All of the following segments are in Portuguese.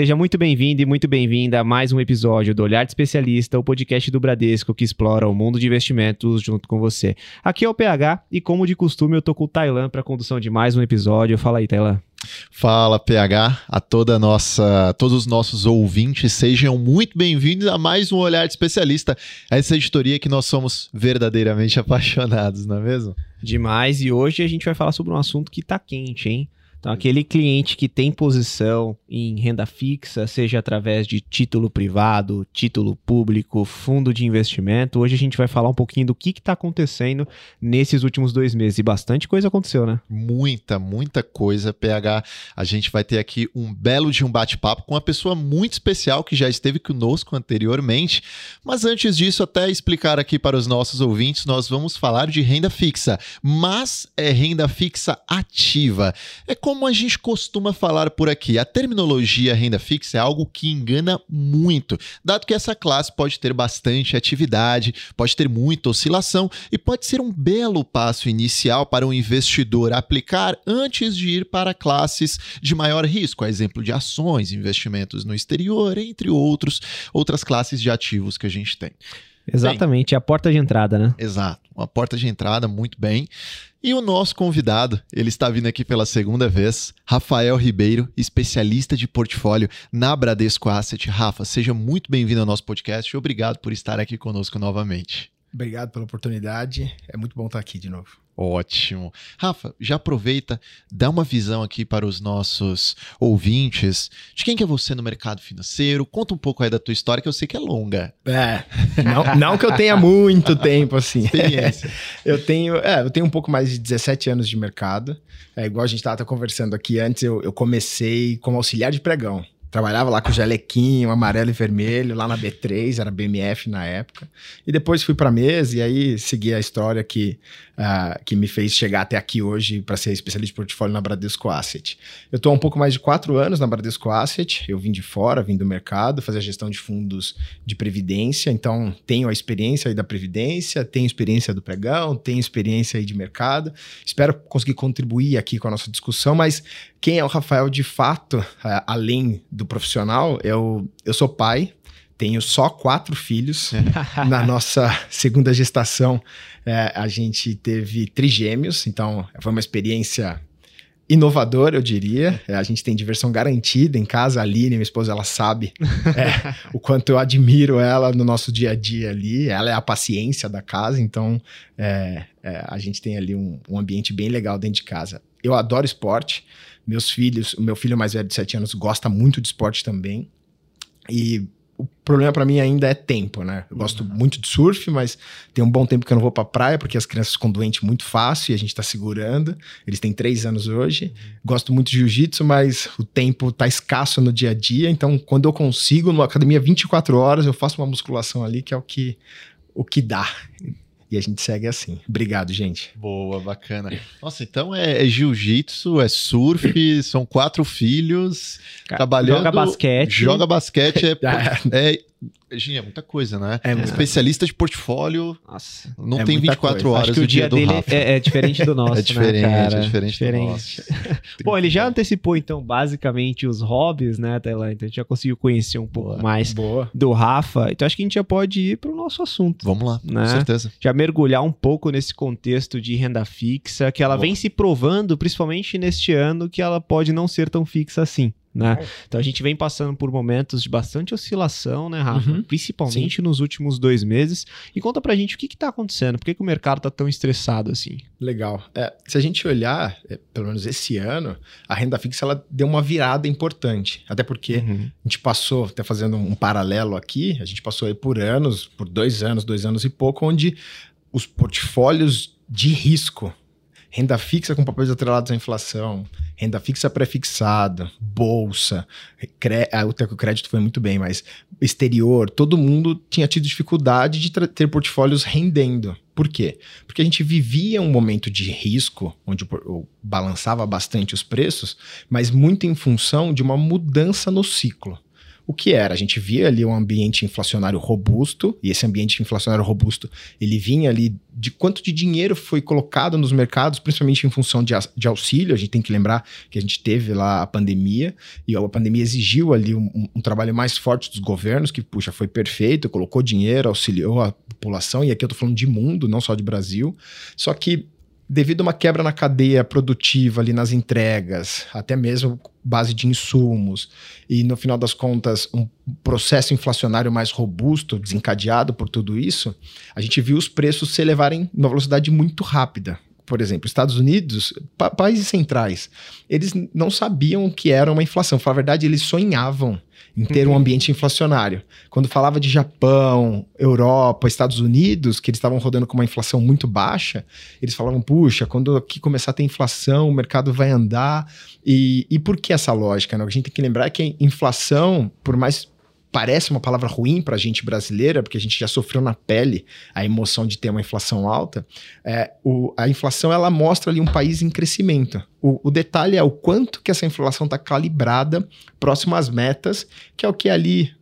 Seja muito bem-vindo e muito bem-vinda a mais um episódio do Olhar de Especialista, o podcast do Bradesco que explora o mundo de investimentos junto com você. Aqui é o PH e, como de costume, eu tô com o Tailan para a condução de mais um episódio. Fala aí, Tailan. Fala PH, a toda nossa, todos os nossos ouvintes, sejam muito bem-vindos a mais um Olhar de Especialista, essa editoria que nós somos verdadeiramente apaixonados, não é mesmo? Demais, e hoje a gente vai falar sobre um assunto que tá quente, hein? Então, aquele cliente que tem posição em renda fixa, seja através de título privado, título público, fundo de investimento, hoje a gente vai falar um pouquinho do que está acontecendo nesses últimos dois meses. E bastante coisa aconteceu, né? Muita, muita coisa, PH. A gente vai ter aqui um belo de um bate-papo com uma pessoa muito especial que já esteve conosco anteriormente. Mas antes disso, até explicar aqui para os nossos ouvintes, nós vamos falar de renda fixa, mas é renda fixa ativa. É como a gente costuma falar por aqui, a terminologia renda fixa é algo que engana muito, dado que essa classe pode ter bastante atividade, pode ter muita oscilação e pode ser um belo passo inicial para um investidor aplicar antes de ir para classes de maior risco, a exemplo de ações, investimentos no exterior, entre outros, outras classes de ativos que a gente tem. Exatamente, bem, é a porta de entrada, né? Exato, uma porta de entrada muito bem. E o nosso convidado, ele está vindo aqui pela segunda vez, Rafael Ribeiro, especialista de portfólio na Bradesco Asset. Rafa, seja muito bem-vindo ao nosso podcast e obrigado por estar aqui conosco novamente. Obrigado pela oportunidade, é muito bom estar aqui de novo. Ótimo. Rafa, já aproveita, dá uma visão aqui para os nossos ouvintes de quem que é você no mercado financeiro. Conta um pouco aí da tua história, que eu sei que é longa. É, não, não que eu tenha muito tempo assim. Experiência. eu, tenho, é, eu tenho um pouco mais de 17 anos de mercado. É igual a gente estava conversando aqui antes, eu, eu comecei como auxiliar de pregão. Trabalhava lá com jalequinho, amarelo e vermelho, lá na B3, era BMF na época. E depois fui para mesa e aí segui a história que, uh, que me fez chegar até aqui hoje para ser especialista de portfólio na Bradesco Asset. Eu estou há um pouco mais de quatro anos na Bradesco Asset. Eu vim de fora, vim do mercado, fazer gestão de fundos de previdência. Então, tenho a experiência aí da previdência, tenho experiência do pregão, tenho experiência aí de mercado. Espero conseguir contribuir aqui com a nossa discussão, mas quem é o Rafael de fato, é, além do profissional, eu, eu sou pai, tenho só quatro filhos. Na nossa segunda gestação, é, a gente teve trigêmeos, então foi uma experiência inovadora, eu diria. É, a gente tem diversão garantida em casa. A Aline, minha esposa, ela sabe é, o quanto eu admiro ela no nosso dia a dia ali. Ela é a paciência da casa, então é, é a gente tem ali um, um ambiente bem legal dentro de casa. Eu adoro esporte. Meus filhos, o meu filho mais velho de 7 anos gosta muito de esporte também. E o problema para mim ainda é tempo, né? Eu gosto uhum. muito de surf, mas tem um bom tempo que eu não vou pra praia, porque as crianças ficam doentes muito fácil e a gente tá segurando. Eles têm três anos hoje. Uhum. Gosto muito de jiu-jitsu, mas o tempo tá escasso no dia a dia. Então, quando eu consigo, numa academia 24 horas, eu faço uma musculação ali, que é o que, o que dá. E a gente segue assim. Obrigado, gente. Boa, bacana. Nossa, então é, é jiu-jitsu, é surf, são quatro filhos Cara, trabalhando. Joga basquete. Joga basquete, é, é, Gente, é muita coisa, né? É Especialista de portfólio. Nossa. Não é tem 24 coisa. horas. Acho que o dia, dia dele é, é, diferente do nosso. é diferente, né, é diferente, diferente, do nosso. Bom, ele já antecipou, então, basicamente, os hobbies, né, Tailã? Então a gente já conseguiu conhecer um pouco Boa. mais Boa. do Rafa. Então acho que a gente já pode ir para o nosso assunto. Vamos lá, né? com certeza. Já mergulhar um pouco nesse contexto de renda fixa, que ela Boa. vem se provando, principalmente neste ano, que ela pode não ser tão fixa assim. Né? É. Então a gente vem passando por momentos de bastante oscilação, né, Rafa? Uhum. Principalmente Sim. nos últimos dois meses. E conta pra gente o que, que tá acontecendo, por que, que o mercado tá tão estressado assim? Legal. É, se a gente olhar, é, pelo menos esse ano, a renda fixa ela deu uma virada importante. Até porque uhum. a gente passou, até fazendo um paralelo aqui, a gente passou aí por anos, por dois anos, dois anos e pouco, onde os portfólios de risco renda fixa com papéis atrelados à inflação, renda fixa pré-fixada, bolsa, cre... Ah, o crédito foi muito bem, mas exterior, todo mundo tinha tido dificuldade de ter portfólios rendendo. Por quê? Porque a gente vivia um momento de risco, onde balançava bastante os preços, mas muito em função de uma mudança no ciclo. O que era? A gente via ali um ambiente inflacionário robusto, e esse ambiente inflacionário robusto, ele vinha ali de quanto de dinheiro foi colocado nos mercados, principalmente em função de, de auxílio. A gente tem que lembrar que a gente teve lá a pandemia, e a pandemia exigiu ali um, um, trabalho mais forte dos governos, que, puxa, foi perfeito, colocou dinheiro, auxiliou a população, e aqui eu tô falando de mundo, não só de Brasil. Só que devido a uma quebra na cadeia produtiva ali nas entregas, até mesmo base de insumos, e no final das contas um processo inflacionário mais robusto, desencadeado por tudo isso, a gente viu os preços se elevarem numa velocidade muito rápida. Por exemplo, Estados Unidos, pa países centrais, eles não sabiam o que era uma inflação. Para a verdade, eles sonhavam em ter um uhum. ambiente inflacionário. Quando falava de Japão, Europa, Estados Unidos, que eles estavam rodando com uma inflação muito baixa, eles falavam, puxa, quando aqui começar a ter inflação, o mercado vai andar. E, e por que essa lógica? Né? A gente tem que lembrar que a inflação, por mais parece uma palavra ruim para a gente brasileira, porque a gente já sofreu na pele a emoção de ter uma inflação alta, é, o, a inflação ela mostra ali um país em crescimento. O, o detalhe é o quanto que essa inflação está calibrada próximo às metas, que é o que é ali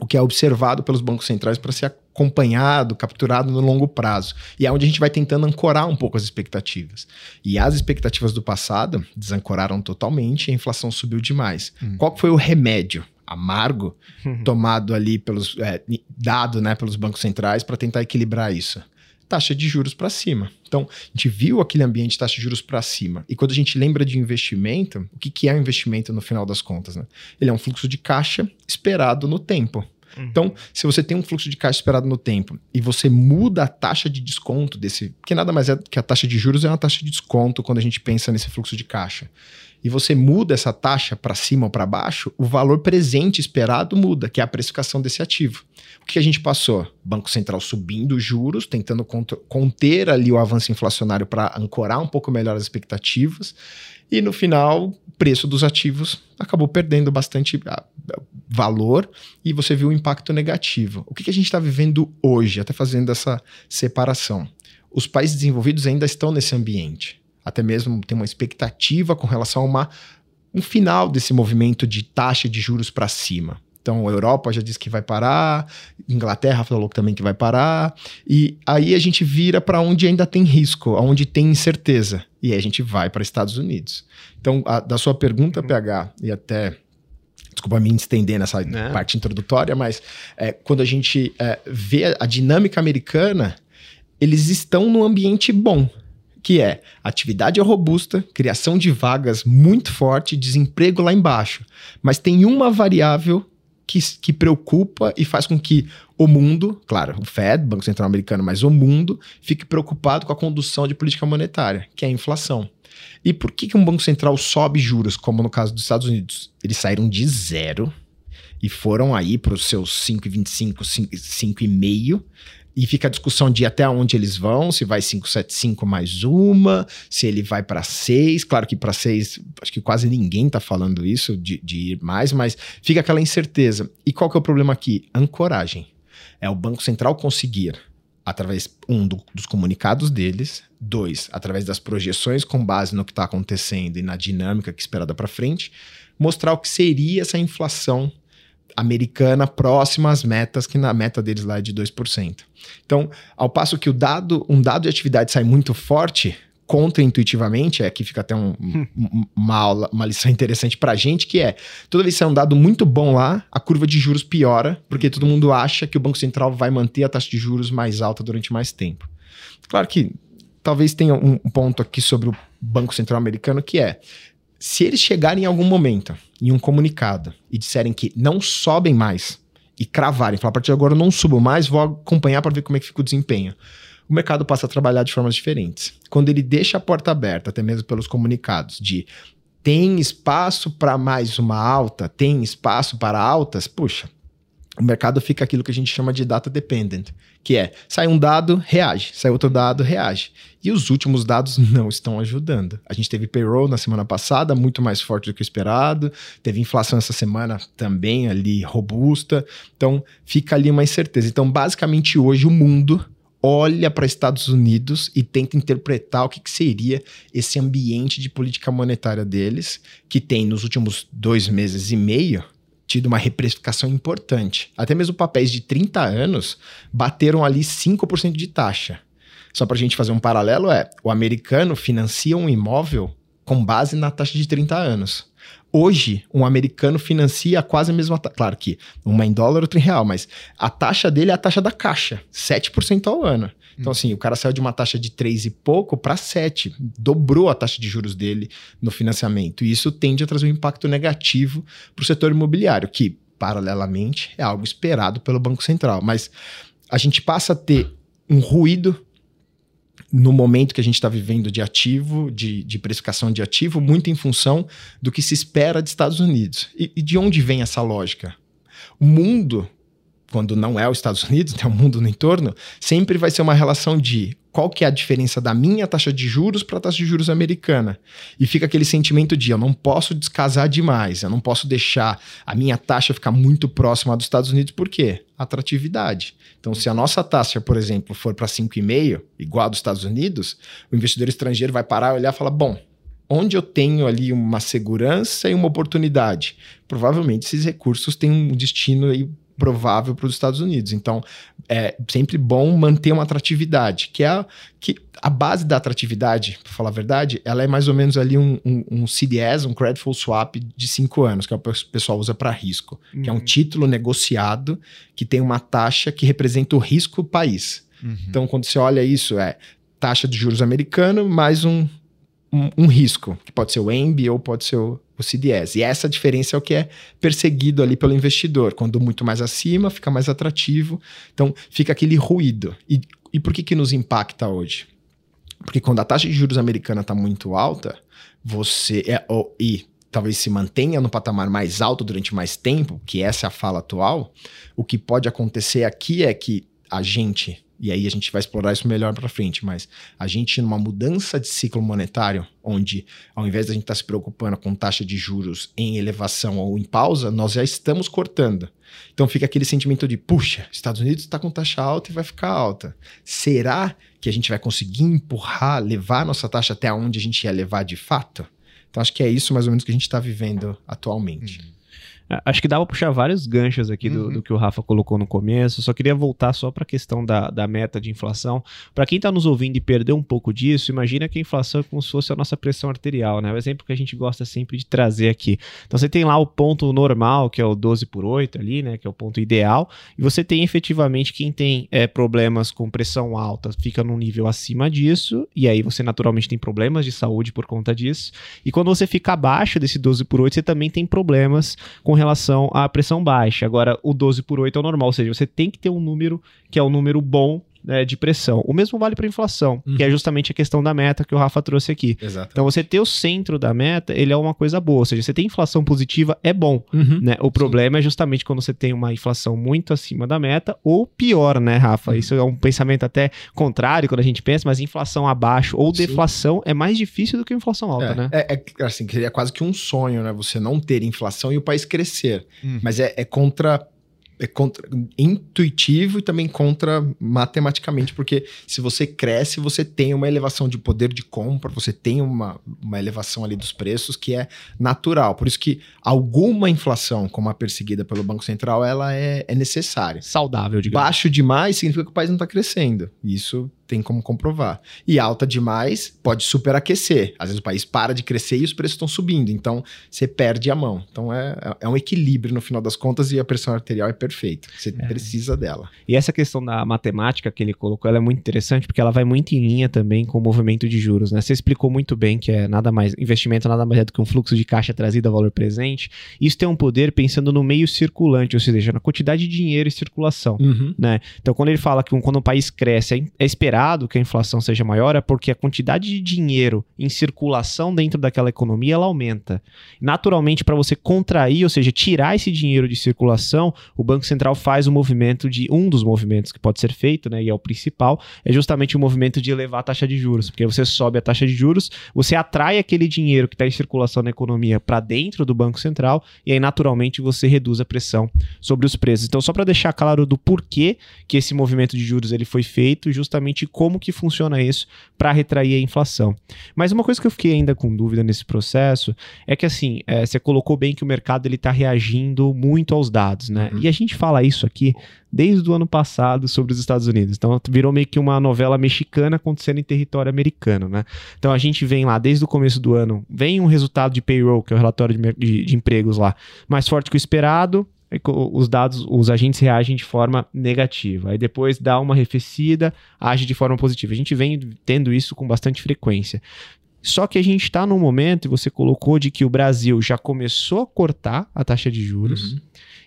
o que é observado pelos bancos centrais para ser acompanhado, capturado no longo prazo. E é onde a gente vai tentando ancorar um pouco as expectativas. E as expectativas do passado desancoraram totalmente e a inflação subiu demais. Hum. Qual foi o remédio? Amargo uhum. tomado ali pelos é, dado né, pelos bancos centrais para tentar equilibrar isso taxa de juros para cima. Então, a gente viu aquele ambiente de taxa de juros para cima. E quando a gente lembra de investimento, o que, que é um investimento no final das contas? Né? Ele é um fluxo de caixa esperado no tempo. Uhum. Então, se você tem um fluxo de caixa esperado no tempo e você muda a taxa de desconto desse, que nada mais é que a taxa de juros é uma taxa de desconto quando a gente pensa nesse fluxo de caixa e você muda essa taxa para cima ou para baixo, o valor presente esperado muda, que é a precificação desse ativo. O que a gente passou? Banco Central subindo os juros, tentando conter ali o avanço inflacionário para ancorar um pouco melhor as expectativas. E no final, o preço dos ativos acabou perdendo bastante ah, valor e você viu o impacto negativo. O que a gente está vivendo hoje, até fazendo essa separação? Os países desenvolvidos ainda estão nesse ambiente até mesmo tem uma expectativa com relação a uma, um final desse movimento de taxa de juros para cima. Então, a Europa já disse que vai parar, Inglaterra falou também que vai parar, e aí a gente vira para onde ainda tem risco, onde tem incerteza, e aí a gente vai para Estados Unidos. Então, a, da sua pergunta, uhum. PH, e até desculpa me estender nessa Não. parte introdutória, mas é, quando a gente é, vê a dinâmica americana, eles estão num ambiente bom que é atividade robusta, criação de vagas muito forte, desemprego lá embaixo. Mas tem uma variável que, que preocupa e faz com que o mundo, claro, o Fed, Banco Central Americano, mas o mundo, fique preocupado com a condução de política monetária, que é a inflação. E por que, que um Banco Central sobe juros, como no caso dos Estados Unidos? Eles saíram de zero e foram aí para os seus 5,25, 5,5 e fica a discussão de até onde eles vão, se vai 575 mais uma, se ele vai para 6. Claro que para 6, acho que quase ninguém está falando isso, de, de, ir mais, mas fica aquela incerteza. E qual que é o problema aqui? Ancoragem. É o Banco Central conseguir, através, um, do, dos comunicados deles, dois, através das projeções com base no que está acontecendo e na dinâmica que é esperada para frente, mostrar o que seria essa inflação americana próxima às metas, que na meta deles lá é de 2%. Então, ao passo que o dado, um dado de atividade sai muito forte, contra-intuitivamente, é que fica até um, uma, aula, uma lição interessante pra gente, que é, toda vez que sai um dado muito bom lá, a curva de juros piora, porque todo mundo acha que o Banco Central vai manter a taxa de juros mais alta durante mais tempo. Claro que talvez tenha um ponto aqui sobre o Banco Central americano, que é, se eles chegarem em algum momento em um comunicado e disserem que não sobem mais e cravarem, falar a partir de agora eu não subo mais, vou acompanhar para ver como é que fica o desempenho. O mercado passa a trabalhar de formas diferentes. Quando ele deixa a porta aberta, até mesmo pelos comunicados, de tem espaço para mais uma alta, tem espaço para altas, puxa, o mercado fica aquilo que a gente chama de data dependent, que é sai um dado, reage, sai outro dado, reage. E os últimos dados não estão ajudando. A gente teve payroll na semana passada, muito mais forte do que o esperado, teve inflação essa semana também ali robusta, então fica ali uma incerteza. Então, basicamente, hoje o mundo olha para Estados Unidos e tenta interpretar o que, que, seria esse ambiente de política monetária deles, que tem nos últimos dois meses e meio tido uma reprecificação importante. Até mesmo papéis de 30 anos bateram ali 5% de taxa. Só para a gente fazer um paralelo, é o americano financia um imóvel com base na taxa de 30 anos. Hoje, um americano financia quase a mesma taxa. Claro que uma em dólar, outra em real, mas a taxa dele é a taxa da caixa, 7% ao ano. Então, assim, o cara saiu de uma taxa de 3 e pouco para 7, dobrou a taxa de juros dele no financiamento. E isso tende a trazer um impacto negativo para o setor imobiliário, que, paralelamente, é algo esperado pelo Banco Central. Mas a gente passa a ter um ruído no momento que a gente está vivendo de ativo, de, de, precificação de ativo, muito em função do que se espera dos Estados Unidos. E, e, de onde vem essa lógica? O mundo, quando não é os Estados Unidos, tem o mundo no entorno, sempre vai ser uma relação de qual que é a diferença da minha taxa de juros para a taxa de juros americana. E fica aquele sentimento de eu não posso descasar demais, eu não posso deixar a minha taxa ficar muito próxima dos Estados Unidos, por quê? Atratividade. Então, se a nossa taxa, por exemplo, for para 5,5, igual a dos Estados Unidos, o investidor estrangeiro vai parar olhar e falar: bom, onde eu tenho ali uma segurança e uma oportunidade? Provavelmente esses recursos têm um destino aí provável para os Estados Unidos. Então, é sempre bom manter uma atratividade, que é a, que a base da atratividade, para falar a verdade, ela é mais ou menos ali um, um, um CDS, um Creditful Swap de cinco anos, que é o pessoal usa para risco, uhum. que é um uhum. título negociado que tem uma taxa que representa o risco país. Uhum. Então, quando você olha isso, é taxa de juros americano mais um, um, risco, que pode ser o EMB ou pode ser o, o CDS. E essa diferença é o que é perseguido ali pelo investidor. Quando muito mais acima, fica mais atrativo. Então, fica aquele ruído. E, e por que, que nos impacta hoje? Porque quando a taxa de juros americana está muito alta, você é, e talvez se mantenha no patamar mais alto durante mais tempo, que essa é a fala atual, o que pode acontecer aqui é que a gente e aí a gente vai explorar isso melhor para frente, mas a gente numa mudança de ciclo monetário, onde ao invés de a gente estar tá se preocupando com taxa de juros em elevação ou em pausa, nós já estamos cortando. Então fica aquele sentimento de, puxa, Estados Unidos está com taxa alta e vai ficar alta. Será que a gente vai conseguir empurrar, levar a nossa taxa até onde a gente ia levar de fato? Então acho que é isso mais ou menos que a gente está vivendo atualmente. Uhum. Acho que dava puxar vários ganchos aqui do, uhum. do, que o Rafa colocou no começo. Só queria voltar só para a questão da, da meta de inflação. Para quem está nos ouvindo e perdeu um pouco disso, imagina que a inflação é como se fosse a nossa pressão arterial, né? O exemplo que a gente gosta sempre de trazer aqui. Então você tem lá o ponto normal, que é o 12 por 8 ali, né? Que é o ponto ideal. E você tem efetivamente quem tem é, problemas com pressão alta fica num nível acima disso. E aí você naturalmente tem problemas de saúde por conta disso. E quando você fica abaixo desse 12 por 8, você também tem problemas com relação à pressão baixa. Agora, o 12 por 8 é o normal, ou seja, você tem que ter um número que é um número bom né, de pressão. O mesmo vale para inflação, uhum. que é justamente a questão da meta que o Rafa trouxe aqui. Exatamente. Então, você ter o centro da meta, ele é uma coisa boa. Ou seja, você tem inflação positiva, é bom. Uhum. Né? O problema Sim. é justamente quando você tem uma inflação muito acima da meta, ou pior, né, Rafa? Uhum. Isso é um pensamento até contrário quando a gente pensa, mas inflação abaixo ou Sim. deflação é mais difícil do que inflação alta, é, né? É, é assim, é quase que um sonho, né? Você não ter inflação e o país crescer. Uhum. Mas é, é contra é contra, intuitivo e também contra matematicamente, porque se você cresce, você tem uma elevação de poder de compra, você tem uma, uma elevação ali dos preços que é natural. Por isso que alguma inflação, como a perseguida pelo Banco Central, ela é, é necessária. Saudável, digamos. Baixo demais significa que o país não está crescendo. Isso tem como comprovar. E alta demais pode superaquecer. Às vezes o país para de crescer e os preços estão subindo. Então você perde a mão. Então é, é um equilíbrio no final das contas e a pressão arterial é perfeita. Você é. precisa dela. E essa questão da matemática que ele colocou, ela é muito interessante porque ela vai muito em linha também com o movimento de juros. Né? Você explicou muito bem que é nada mais investimento nada mais é do que um fluxo de caixa trazido a valor presente. Isso tem um poder pensando no meio circulante, ou seja, na quantidade de dinheiro em circulação. Uhum. Né? Então quando ele fala que quando um país cresce é, é esperado esperado que a inflação seja maior é porque a quantidade de dinheiro em circulação dentro daquela economia ela aumenta. Naturalmente, para você contrair, ou seja, tirar esse dinheiro de circulação, o Banco Central faz o movimento de um dos movimentos que pode ser feito, né, e é o principal, é justamente o movimento de elevar a taxa de juros, porque você sobe a taxa de juros, você atrai aquele dinheiro que está em circulação na economia para dentro do Banco Central e aí naturalmente você reduz a pressão sobre os preços. Então, só para deixar claro do porquê que esse movimento de juros ele foi feito, justamente como que funciona isso para retrair a inflação. Mas uma coisa que eu fiquei ainda com dúvida nesse processo é que assim, é, você colocou bem que o mercado ele está reagindo muito aos dados, né? Uhum. E a gente fala isso aqui desde o ano passado sobre os Estados Unidos. Então virou meio que uma novela mexicana acontecendo em território americano, né? Então a gente vem lá desde o começo do ano, vem um resultado de payroll, que é o relatório de, de, de empregos lá, mais forte que o esperado, os dados, os agentes reagem de forma negativa. Aí depois dá uma arrefecida, age de forma positiva. A gente vem tendo isso com bastante frequência. Só que a gente está num momento, e você colocou, de que o Brasil já começou a cortar a taxa de juros. Uhum.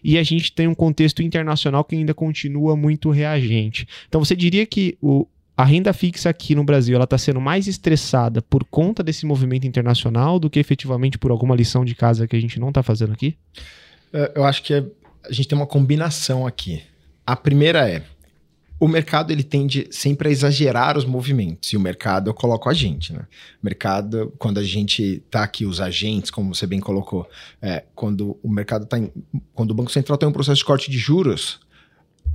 E a gente tem um contexto internacional que ainda continua muito reagente. Então você diria que o, a renda fixa aqui no Brasil ela está sendo mais estressada por conta desse movimento internacional do que efetivamente por alguma lição de casa que a gente não está fazendo aqui? É, eu acho que é, a gente tem uma combinação aqui. A primeira é o mercado ele tende sempre a exagerar os movimentos e o mercado eu coloco a gente, né? O mercado quando a gente tá aqui os agentes, como você bem colocou, é, quando o mercado tá em, quando o banco central tem um processo de corte de juros,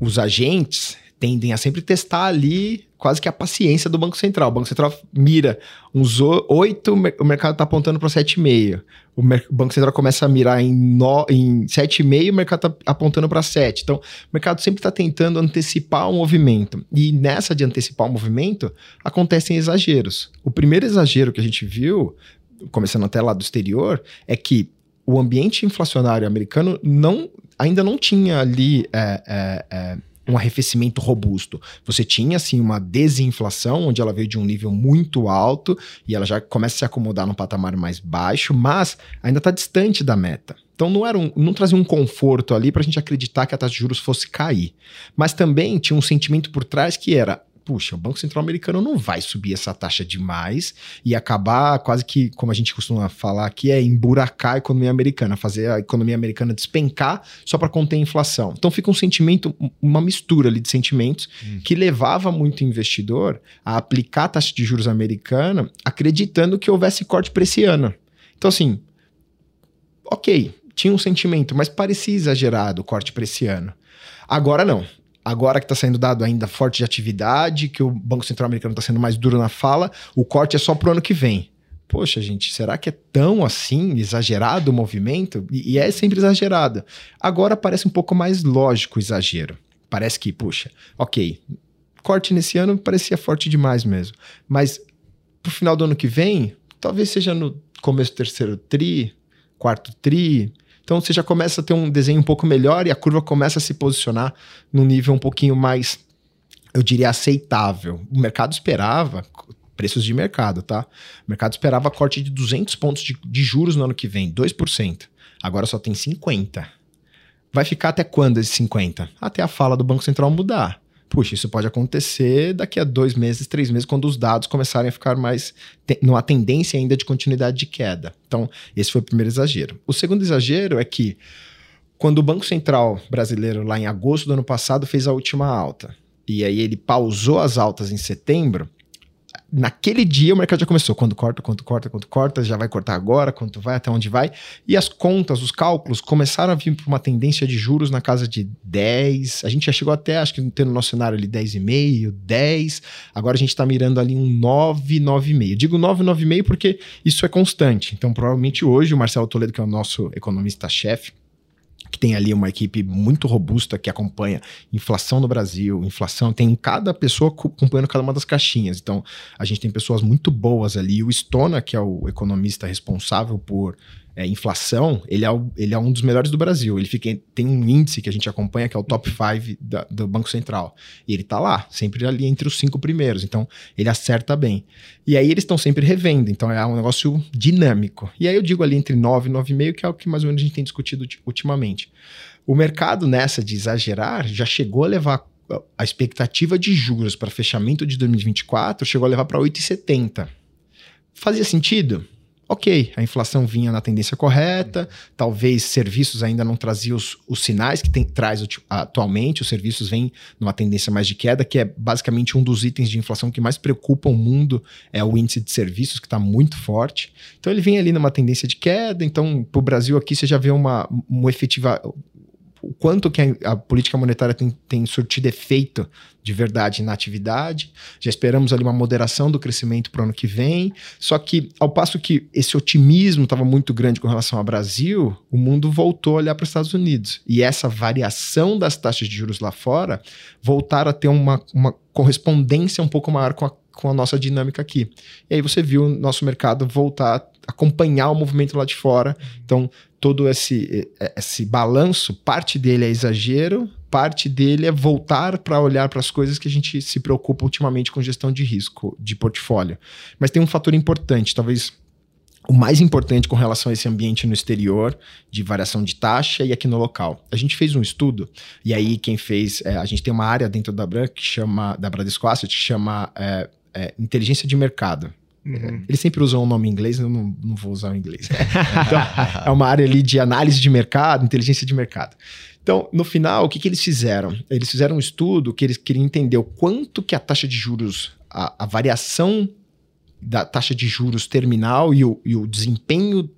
os agentes tendem a sempre testar ali quase que a paciência do Banco Central. O Banco Central mira uns 8, o mercado está apontando para 7,5. O, Banco Central começa a mirar em, em 7,5, o mercado está apontando para 7. Então, o mercado sempre está tentando antecipar o movimento. E nessa de antecipar o movimento, acontecem exageros. O primeiro exagero que a gente viu, começando até lá do exterior, é que o ambiente inflacionário americano não, ainda não tinha ali é, é, é, um arrefecimento robusto. Você tinha, assim, uma desinflação, onde ela veio de um nível muito alto e ela já começa a se acomodar num patamar mais baixo, mas ainda está distante da meta. Então não, era um, não trazia um conforto ali para a gente acreditar que a taxa de juros fosse cair. Mas também tinha um sentimento por trás que era puxa, o Banco Central americano não vai subir essa taxa demais e acabar quase que, como a gente costuma falar aqui, é emburacar a economia americana, fazer a economia americana despencar só para conter a inflação. Então fica um sentimento, uma mistura ali de sentimentos hum. que levava muito investidor a aplicar a taxa de juros americana acreditando que houvesse corte para esse ano. Então assim, ok, tinha um sentimento, mas parecia exagerado o corte para esse ano. Agora não. Agora que está sendo dado ainda forte de atividade, que o Banco Central Americano está sendo mais duro na fala, o corte é só para o ano que vem. Poxa, gente, será que é tão assim exagerado o movimento? E, e é sempre exagerado. Agora parece um pouco mais lógico o exagero. Parece que, puxa, ok, corte nesse ano parecia forte demais mesmo. Mas pro final do ano que vem, talvez seja no começo do terceiro tri, quarto tri, então você já começa a ter um desenho um pouco melhor e a curva começa a se posicionar num nível um pouquinho mais, eu diria, aceitável. O mercado esperava, preços de mercado, tá? O mercado esperava corte de 200 pontos de, de juros no ano que vem, 2%. Agora só tem 50. Vai ficar até quando esse 50? Até a fala do Banco Central mudar. Puxa, isso pode acontecer daqui a dois meses, três meses, quando os dados começarem a ficar mais. numa tendência ainda de continuidade de queda. Então, esse foi o primeiro exagero. O segundo exagero é que, quando o Banco Central brasileiro, lá em agosto do ano passado, fez a última alta, e aí ele pausou as altas em setembro, naquele dia o mercado já começou. Quando corta, quanto corta, quanto corta, já vai cortar agora, quanto vai, até onde vai. E as contas, os cálculos começaram a vir para uma tendência de juros na casa de 10. A gente já chegou até, acho que ter no nosso cenário ali 10,5, 10. Agora a gente está mirando ali um 9, 9,5. Digo 9, 9,5 porque isso é constante. Então, provavelmente hoje o Marcelo Toledo, que é o nosso economista-chefe, que tem ali uma equipe muito robusta que acompanha inflação no Brasil, inflação, tem cada pessoa acompanhando cada uma das caixinhas. Então, a gente tem pessoas muito boas ali. O Stona, que é o economista responsável por é, inflação, ele é, o, ele é um dos melhores do Brasil. Ele fica, tem um índice que a gente acompanha, que é o top 5 do Banco Central. E ele está lá, sempre ali entre os cinco primeiros. Então, ele acerta bem. E aí eles estão sempre revendo. Então, é um negócio dinâmico. E aí eu digo ali entre 9 e 9,5, que é o que mais ou menos a gente tem discutido ultimamente. O mercado nessa de exagerar já chegou a levar a expectativa de juros para fechamento de 2024 chegou a levar para 8,70. Fazia sentido? Ok, a inflação vinha na tendência correta, talvez serviços ainda não traziam os, os sinais que tem, traz atualmente, os serviços vêm numa tendência mais de queda, que é basicamente um dos itens de inflação que mais preocupa o mundo, é o índice de serviços, que está muito forte. Então ele vem ali numa tendência de queda, então para o Brasil aqui você já vê uma, uma efetiva quanto que a, a política monetária tem, tem surtido efeito de verdade na atividade. Já esperamos ali uma moderação do crescimento para o ano que vem. Só que, ao passo que esse otimismo estava muito grande com relação ao Brasil, o mundo voltou a olhar para os Estados Unidos. E essa variação das taxas de juros lá fora voltaram a ter uma, uma correspondência um pouco maior com a, com a nossa dinâmica aqui. E aí você viu o nosso mercado voltar a acompanhar o movimento lá de fora. Então, todo esse, esse balanço, parte dele é exagero, parte dele é voltar para olhar para as coisas que a gente se preocupa ultimamente com gestão de risco, de portfólio. Mas tem um fator importante, talvez o mais importante com relação a esse ambiente no exterior, de variação de taxa e aqui no local. A gente fez um estudo, e aí quem fez, é, a gente tem uma área dentro da Bran que chama, da Bradesco Asset, que chama é, é, inteligência de mercado. Uhum. Eles sempre usam o nome em inglês, eu não, não vou usar o inglês. então, é uma área ali de análise de mercado, inteligência de mercado. Então, no final, o que, que eles fizeram? Eles fizeram um estudo que eles queriam entender o quanto que a taxa de juros, a, a variação da taxa de juros terminal e o, e o desempenho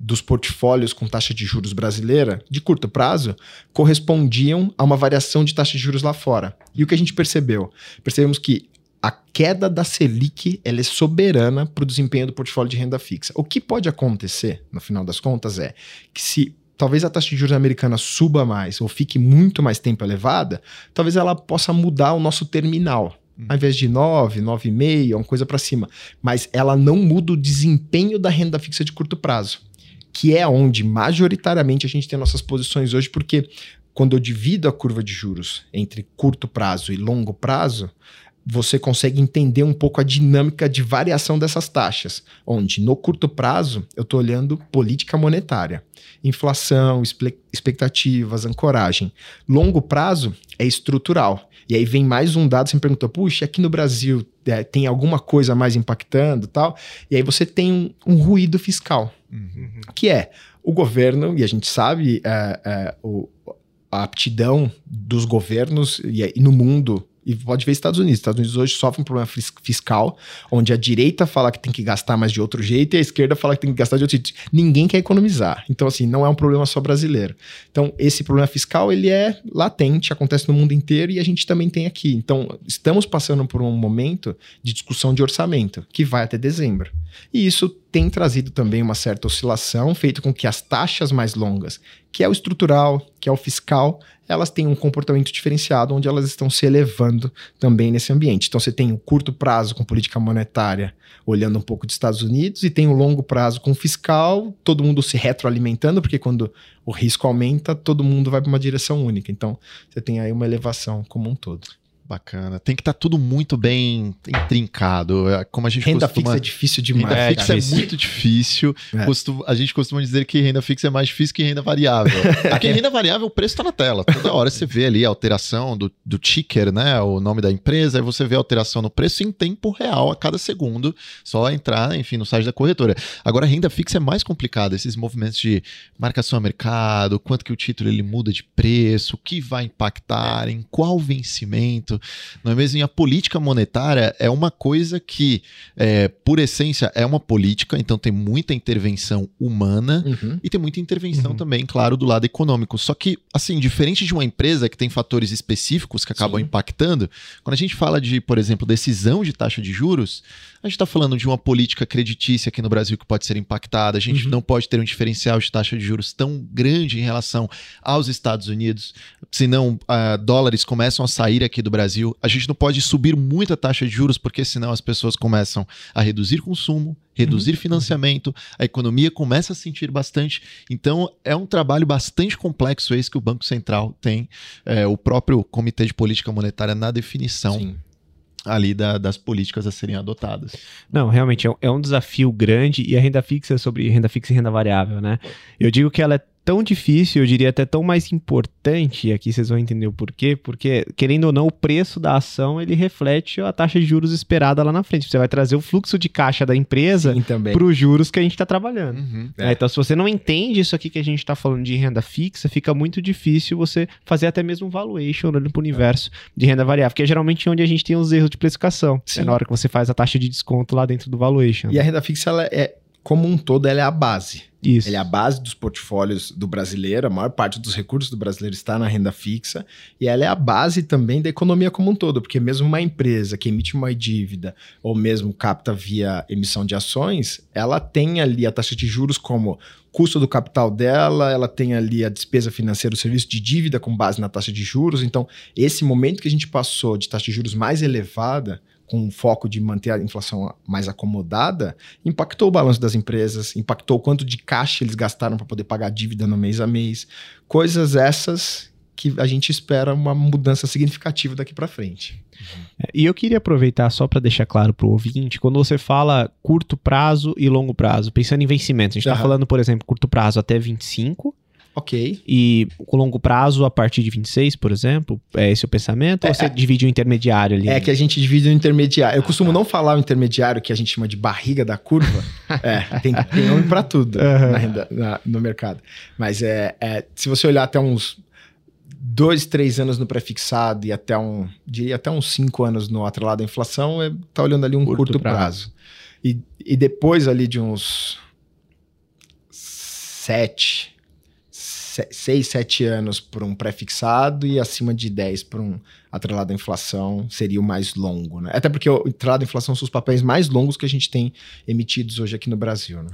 dos portfólios com taxa de juros brasileira, de curto prazo, correspondiam a uma variação de taxa de juros lá fora. E o que a gente percebeu? Percebemos que a queda da Selic ela é soberana para o desempenho do portfólio de renda fixa. O que pode acontecer, no final das contas, é que se talvez a taxa de juros americana suba mais ou fique muito mais tempo elevada, talvez ela possa mudar o nosso terminal. Hum. Ao invés de 9, 9,5, uma coisa para cima. Mas ela não muda o desempenho da renda fixa de curto prazo, que é onde majoritariamente a gente tem nossas posições hoje, porque quando eu divido a curva de juros entre curto prazo e longo prazo, você consegue entender um pouco a dinâmica de variação dessas taxas, onde no curto prazo eu estou olhando política monetária, inflação, expectativas, ancoragem. Longo prazo é estrutural. E aí vem mais um dado, você me perguntou, puxa, aqui no Brasil é, tem alguma coisa mais impactando tal? E aí você tem um, um ruído fiscal, uhum. que é o governo, e a gente sabe é, é, o, a aptidão dos governos e, e no mundo e pode ver Estados Unidos. Estados Unidos hoje sofre um problema fiscal, onde a direita fala que tem que gastar mais de outro jeito e a esquerda fala que tem que gastar de outro jeito. Ninguém quer economizar. Então, assim, não é um problema só brasileiro. Então, esse problema fiscal, ele é latente, acontece no mundo inteiro e a gente também tem aqui. Então, estamos passando por um momento de discussão de orçamento, que vai até dezembro. E isso tem trazido também uma certa oscilação, feito com que as taxas mais longas, que é o estrutural, que é o fiscal, elas têm um comportamento diferenciado, onde elas estão se elevando também nesse ambiente. Então você tem o curto prazo com política monetária, olhando um pouco dos Estados Unidos, e tem o longo prazo com fiscal, todo mundo se retroalimentando, porque quando o risco aumenta, todo mundo vai para uma direção única. Então você tem aí uma elevação como um todo. Bacana. Tem que estar tá tudo muito bem intrincado. É, como a gente renda costuma... fixa é difícil demais. Renda é, fixa é muito difícil. É. Costuma... A gente costuma dizer que renda fixa é mais difícil que renda variável. Porque renda variável, o preço está na tela. Toda hora você vê ali a alteração do, do ticker, né? O nome da empresa, aí você vê a alteração no preço em tempo real a cada segundo. Só entrar, enfim, no site da corretora. Agora, renda fixa é mais complicado. Esses movimentos de marcação a mercado, quanto que o título ele muda de preço, o que vai impactar, em qual vencimento não é mesmo? E a política monetária é uma coisa que, é, por essência, é uma política, então tem muita intervenção humana uhum. e tem muita intervenção uhum. também, claro, do lado econômico. Só que, assim, diferente de uma empresa que tem fatores específicos que acabam Sim. impactando, quando a gente fala de, por exemplo, decisão de taxa de juros, a gente está falando de uma política creditícia aqui no Brasil que pode ser impactada, a gente uhum. não pode ter um diferencial de taxa de juros tão grande em relação aos Estados Unidos, senão uh, dólares começam a sair aqui do Brasil. A gente não pode subir muito a taxa de juros, porque senão as pessoas começam a reduzir consumo, reduzir uhum. financiamento, a economia começa a sentir bastante. Então, é um trabalho bastante complexo esse que o Banco Central tem, é, o próprio Comitê de Política Monetária na definição. Sim ali da, das políticas a serem adotadas. Não, realmente é, é, um desafio grande e a renda fixa sobre renda fixa e renda variável, né? Eu digo que ela é tão difícil, eu diria até tão mais importante, e aqui vocês vão entender o porquê, porque, querendo ou não, o preço da ação, ele reflete a taxa de juros esperada lá na frente. Você vai trazer o fluxo de caixa da empresa para os juros que a gente está trabalhando. Uhum, é. É, então, se você não entende isso aqui que a gente está falando de renda fixa, fica muito difícil você fazer até mesmo um valuation olhando para o universo é. de renda variável, que é geralmente onde a gente tem os erros de precificação. É na hora que você faz a taxa de desconto lá dentro do valuation. E a renda fixa, ela é, como um todo, ela é a base Isso. Ele é a base dos portfólios do brasileiro, a maior parte dos recursos do brasileiro está na renda fixa, e ela é a base também da economia como um todo, porque mesmo uma empresa que emite uma dívida ou mesmo capta via emissão de ações, ela tem ali a taxa de juros como custo do capital dela, ela tem ali a despesa financeira, o serviço de dívida com base na taxa de juros. Então, esse momento que a gente passou de taxa de juros mais elevada, com o foco de manter a inflação mais acomodada, impactou o balanço das empresas, impactou o quanto de caixa eles gastaram para poder pagar a dívida no mês a mês. Coisas essas que a gente espera uma mudança significativa daqui para frente. É, e eu queria aproveitar só para deixar claro para o ouvinte, quando você fala curto prazo e longo prazo, pensando em vencimento, a gente está uhum. falando, por exemplo, curto prazo até 25, Ok. E o longo prazo a partir de 26, por exemplo? É esse o pensamento? É, ou você é, divide o intermediário ali? É que a gente divide o intermediário. Eu costumo não falar o intermediário, que a gente chama de barriga da curva. é, tem, tem nome para tudo uhum. na renda, na, no mercado. Mas é, é, se você olhar até uns dois, três anos no prefixado e até um, diria até uns cinco anos no atrelado à inflação, é, tá olhando ali um curto, curto prazo. prazo. E, e depois ali de uns sete, 6, 7 anos para um pré-fixado e acima de 10 para um atrelado à inflação seria o mais longo, né? Até porque o atrelado à inflação são os papéis mais longos que a gente tem emitidos hoje aqui no Brasil, né?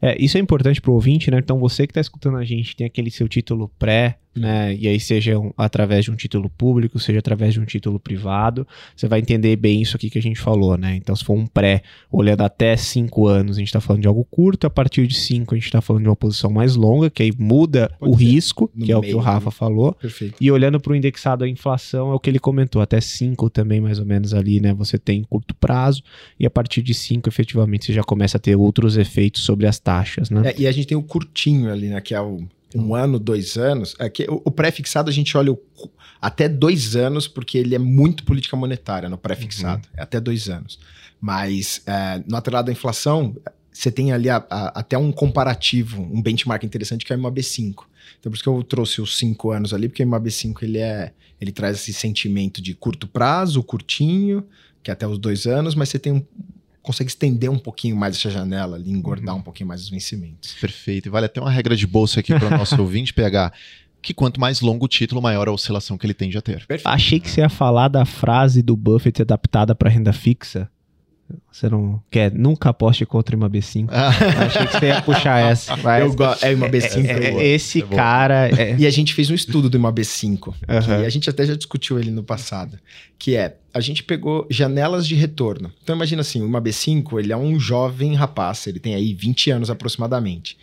É, isso é importante para o ouvinte, né? Então você que está escutando a gente tem aquele seu título pré, né? E aí seja um, através de um título público, seja através de um título privado, você vai entender bem isso aqui que a gente falou, né? Então se for um pré, olhando até 5 anos, a gente está falando de algo curto, a partir de 5 a gente está falando de uma posição mais longa, que aí muda Pode o ser. risco, no que é o que o Rafa né? falou. Perfeito. E olhando para o indexado à inflação, é o que ele comentou, até 5 também mais ou menos ali, né? Você tem curto prazo e a partir de 5 efetivamente você já começa a ter outros efeitos sobre as taxas, né? É, e a gente tem o curtinho ali, né? Que é o um ano, dois anos. Aqui, é o, o pré-fixado a gente olha o, até dois anos, porque ele é muito política monetária no pré-fixado. Uhum. É até dois anos. Mas é, no atrelado da inflação, você tem ali a, a, até um comparativo, um benchmark interessante que é o MAB5. Então, por isso que eu trouxe os cinco anos ali, porque o MAB5 ele, é, ele traz esse sentimento de curto prazo, curtinho, que é até os dois anos, mas você tem um, consegue estender um pouquinho mais essa janela ali, engordar uhum. um pouquinho mais os vencimentos. Perfeito. E vale até uma regra de bolsa aqui para o nosso ouvinte pegar que quanto mais longo o título, maior a oscilação que ele tende a ter. Perfeito. Achei que você ia falar da frase do Buffett adaptada para renda fixa. Você não quer nunca aposte contra uma B5. Ah. Achei que você ia puxar essa. Mas... Eu go... É uma B5. É, é, é esse é cara. É... E a gente fez um estudo do uma B5. Uhum. a gente até já discutiu ele no passado. Que é a gente pegou janelas de retorno. Então imagina assim, uma B5 ele é um jovem rapaz, ele tem aí 20 anos aproximadamente.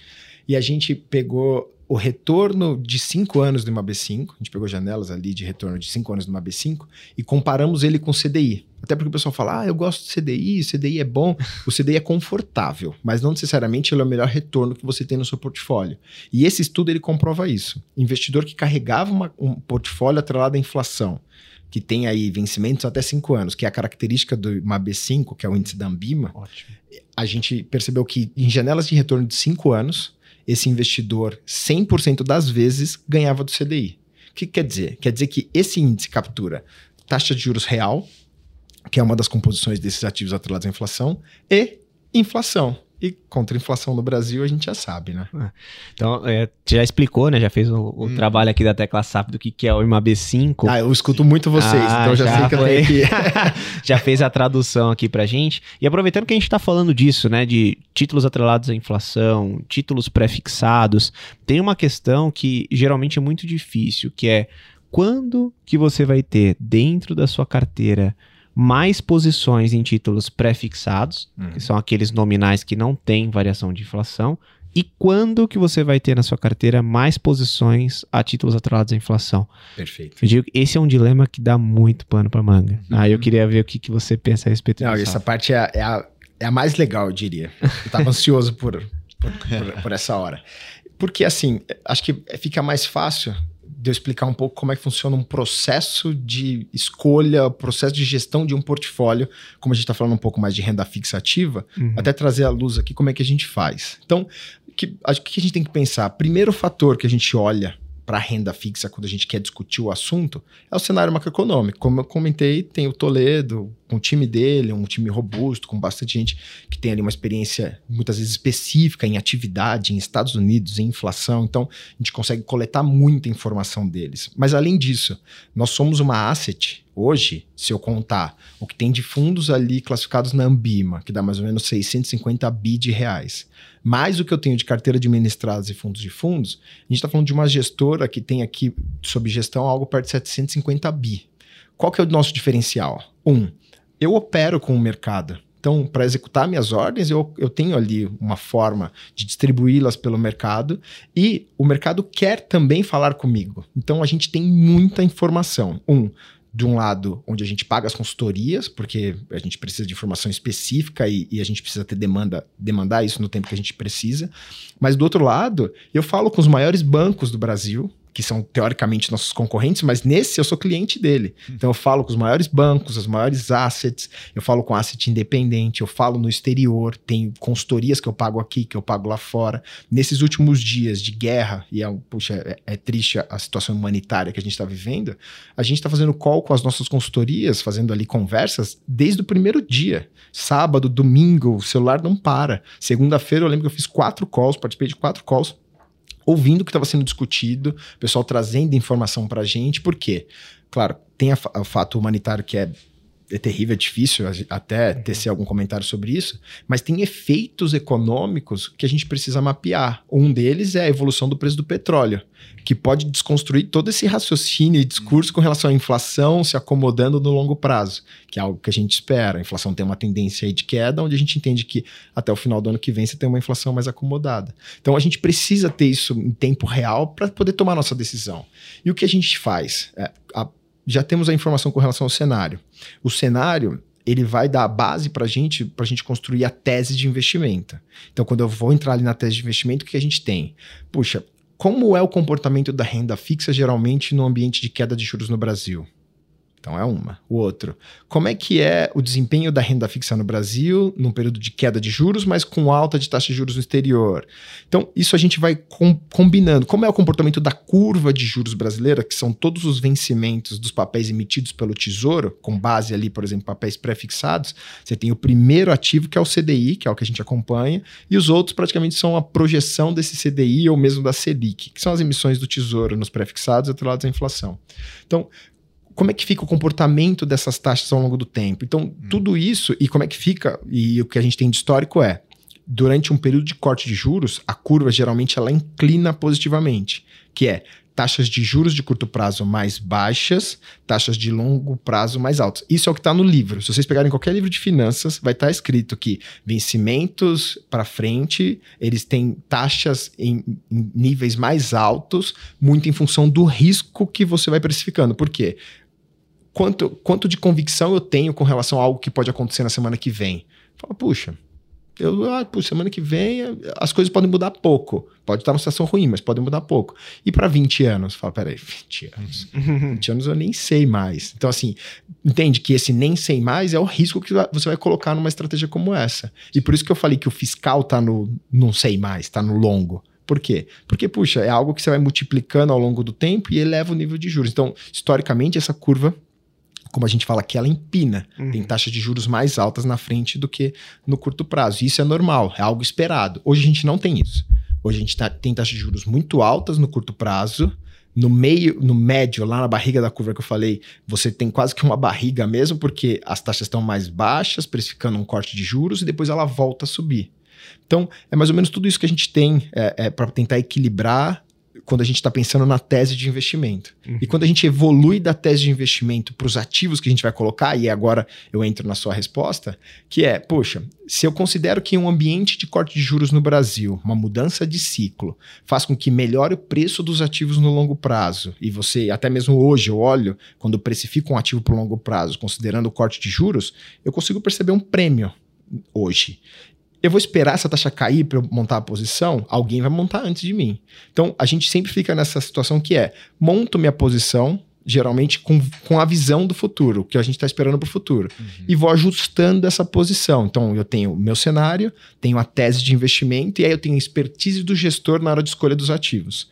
E a gente pegou o retorno de 5 anos de uma B5, a gente pegou janelas ali de retorno de 5 anos de uma B5 e comparamos ele com o CDI. Até porque o pessoal fala, ah, eu gosto de CDI, o CDI é bom. O CDI é confortável, mas não necessariamente ele é o melhor retorno que você tem no seu portfólio. E esse estudo ele comprova isso. Investidor que carregava uma, um portfólio atrelado à inflação, que tem aí vencimentos até 5 anos, que é a característica do uma B5, que é o índice da Ambima, Ótimo. a gente percebeu que em janelas de retorno de 5 anos, esse investidor 100% das vezes ganhava do CDI. O que quer dizer? Quer dizer que esse índice captura taxa de juros real, que é uma das composições desses ativos atrelados à inflação, e inflação. E contra a inflação no Brasil a gente já sabe, né? É. Então, é, você já explicou, né? Já fez o, o hum. trabalho aqui da Tecla SAP do que, que é o IMAB5. Ah, eu escuto muito vocês, ah, então já, já sei que foi. eu tenho que... já fez a tradução aqui pra gente. E aproveitando que a gente tá falando disso, né? De títulos atrelados à inflação, títulos pré-fixados, tem uma questão que geralmente é muito difícil, que é quando que você vai ter dentro da sua carteira mais posições em títulos pré-fixados, uhum. que são aqueles nominais que não têm variação de inflação, e quando que você vai ter na sua carteira mais posições a títulos atrelados à inflação? Perfeito. Eu digo, esse é um dilema que dá muito pano para manga. Uhum. Aí eu queria ver o que, que você pensa a respeito Não, disso. Essa parte é, é, a, é a mais legal, eu diria. Eu estava ansioso por, por, por, por essa hora. Porque, assim, acho que fica mais fácil de eu explicar um pouco como é que funciona um processo de escolha, processo de gestão de um portfólio, como a gente está falando um pouco mais de renda fixa ativa, uhum. até trazer à luz aqui como é que a gente faz. Então, que, acho que a gente tem que pensar? Primeiro fator que a gente olha para a renda fixa quando a gente quer discutir o assunto é o cenário macroeconômico. Como eu comentei, tem o Toledo com o time dele, um time robusto, com bastante gente que tem ali uma experiência muitas vezes específica em atividade, em Estados Unidos, em inflação. Então, a gente consegue coletar muita informação deles. Mas além disso, nós somos uma asset hoje, se eu contar o que tem de fundos ali classificados na Ambima, que dá mais ou menos 650 bi de reais, mais o que eu tenho de carteira administradas e fundos de fundos, a gente está falando de uma gestora que tem aqui sob gestão algo perto de 750 bi. Qual que é o nosso diferencial? Um, eu opero com o mercado. Então, para executar minhas ordens, eu, eu tenho ali uma forma de distribuí-las pelo mercado e o mercado quer também falar comigo. Então, a gente tem muita informação. Um, de um lado, onde a gente paga as consultorias, porque a gente precisa de informação específica e, e, a gente precisa ter demanda, demandar isso no tempo que a gente precisa. Mas do outro lado, eu falo com os maiores bancos do Brasil, que são teoricamente nossos concorrentes, mas nesse eu sou cliente dele. Hum. Então eu falo com os maiores bancos, os maiores assets, eu falo com asset independente, eu falo no exterior, tem consultorias que eu pago aqui, que eu pago lá fora. Nesses últimos dias de guerra, e é, puxa, é, é triste a situação humanitária que a gente está vivendo, a gente está fazendo call com as nossas consultorias, fazendo ali conversas desde o primeiro dia. Sábado, domingo, o celular não para. Segunda-feira eu lembro que eu fiz quatro calls, participei de quatro calls ouvindo o que estava sendo discutido, o pessoal trazendo informação para a gente, por quê? Claro, tem a, o fato humanitário que é é terrível, é difícil até uhum. tecer algum comentário sobre isso, mas tem efeitos econômicos que a gente precisa mapear. Um deles é a evolução do preço do petróleo, que pode desconstruir todo esse raciocínio e discurso com relação à inflação se acomodando no longo prazo, que é algo que a gente espera. A inflação tem uma tendência de queda, onde a gente entende que até o final do ano que vem você tem uma inflação mais acomodada. Então a gente precisa ter isso em tempo real para poder tomar nossa decisão. E o que a gente faz? É, a já temos a informação com relação ao cenário. O cenário ele vai dar a base para gente, a gente construir a tese de investimento. Então, quando eu vou entrar ali na tese de investimento, o que a gente tem? Puxa, como é o comportamento da renda fixa geralmente no ambiente de queda de juros no Brasil? Então é uma. O outro, como é que é o desempenho da renda fixa no Brasil num período de queda de juros, mas com alta de taxa de juros no exterior? Então, isso a gente vai com, combinando. Como é o comportamento da curva de juros brasileira, que são todos os vencimentos dos papéis emitidos pelo Tesouro, com base ali, por exemplo, papéis pré-fixados. Você tem o primeiro ativo, que é o CDI, que é o que a gente acompanha, e os outros praticamente são a projeção desse CDI ou mesmo da Selic, que são as emissões do Tesouro nos pré-fixados atrelados à inflação. Então, como é que fica o comportamento dessas taxas ao longo do tempo. Então, hum. tudo isso e como é que fica, e o que a gente tem de histórico é, durante um período de corte de juros, a curva geralmente ela inclina positivamente, que é taxas de juros de curto prazo mais baixas, taxas de longo prazo mais altas. Isso é o que está no livro. Se vocês pegarem qualquer livro de finanças, vai estar tá escrito que vencimentos para frente, eles têm taxas em, em, níveis mais altos, muito em função do risco que você vai precificando. Por quê? Quanto, quanto de convicção eu tenho com relação a algo que pode acontecer na semana que vem. Fala, puxa, eu, ah, puxa, semana que vem as coisas podem mudar pouco. Pode estar numa situação ruim, mas podem mudar pouco. E para 20 anos? Fala, peraí, 20 anos. 20 anos eu nem sei mais. Então, assim, entende que esse nem sei mais é o risco que você vai colocar numa estratégia como essa. E por isso que eu falei que o fiscal tá no não sei mais, tá no longo. Por quê? Porque, puxa, é algo que você vai multiplicando ao longo do tempo e eleva o nível de juros. Então, historicamente, essa curva como a gente fala que ela empina, uhum. tem taxas de juros mais altas na frente do que no curto prazo. Isso é normal, é algo esperado. Hoje a gente não tem isso. Hoje a gente tá, tem taxas de juros muito altas no curto prazo. No meio, no médio, lá na barriga da curva que eu falei, você tem quase que uma barriga mesmo, porque as taxas estão mais baixas, precificando um corte de juros, e depois ela volta a subir. Então, é mais ou menos tudo isso que a gente tem é, é para tentar equilibrar quando a gente está pensando na tese de investimento. Uhum. E quando a gente evolui da tese de investimento para os ativos que a gente vai colocar, e agora eu entro na sua resposta, que é, poxa, se eu considero que um ambiente de corte de juros no Brasil, uma mudança de ciclo, faz com que melhore o preço dos ativos no longo prazo, e você, até mesmo hoje, eu olho, quando precifico um ativo para longo prazo, considerando o corte de juros, eu consigo perceber um prêmio hoje eu vou esperar essa taxa cair para eu montar a posição, alguém vai montar antes de mim. Então, a gente sempre fica nessa situação que é, monto minha posição, geralmente com, com a visão do futuro, o que a gente está esperando para o futuro, uhum. e vou ajustando essa posição. Então, eu tenho o meu cenário, tenho a tese de investimento, e aí eu tenho a expertise do gestor na hora de escolha dos ativos.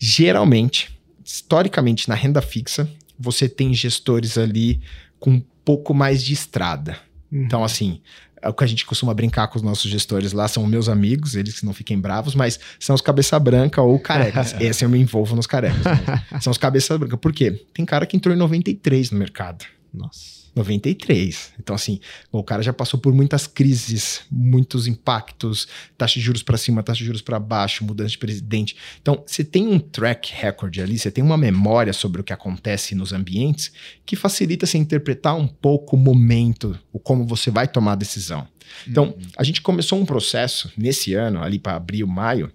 Geralmente, historicamente, na renda fixa, você tem gestores ali com pouco mais de estrada. Uhum. Então, assim, é o que a gente costuma brincar com os nossos gestores lá, são meus amigos, eles que não fiquem bravos, mas são os cabeça branca ou carecas. Esse eu me envolvo nos carecas. são os cabeça branca. Por quê? Tem cara que entrou em 93 no mercado. Nossa. 93. Então, assim, o cara já passou por muitas crises, muitos impactos, taxa de juros para cima, taxa de juros para baixo, mudança de presidente. Então, você tem um track record ali, você tem uma memória sobre o que acontece nos ambientes que facilita você interpretar um pouco o momento, o como você vai tomar a decisão. Então, uhum. a gente começou um processo nesse ano, ali para abril, maio,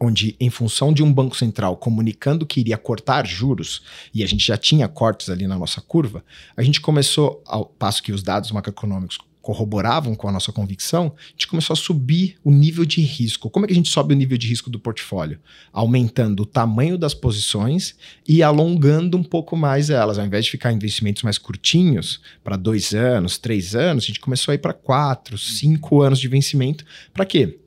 onde, em função de um Banco Central comunicando que iria cortar juros, e a gente já tinha cortes ali na nossa curva, a gente começou, ao passo que os dados macroeconômicos corroboravam com a nossa convicção, a gente começou a subir o nível de risco. Como é que a gente sobe o nível de risco do portfólio? Aumentando o tamanho das posições e alongando um pouco mais elas. Ao invés de ficar em investimentos mais curtinhos, para dois anos, três anos, a gente começou a ir para quatro, cinco anos de vencimento. Para quê?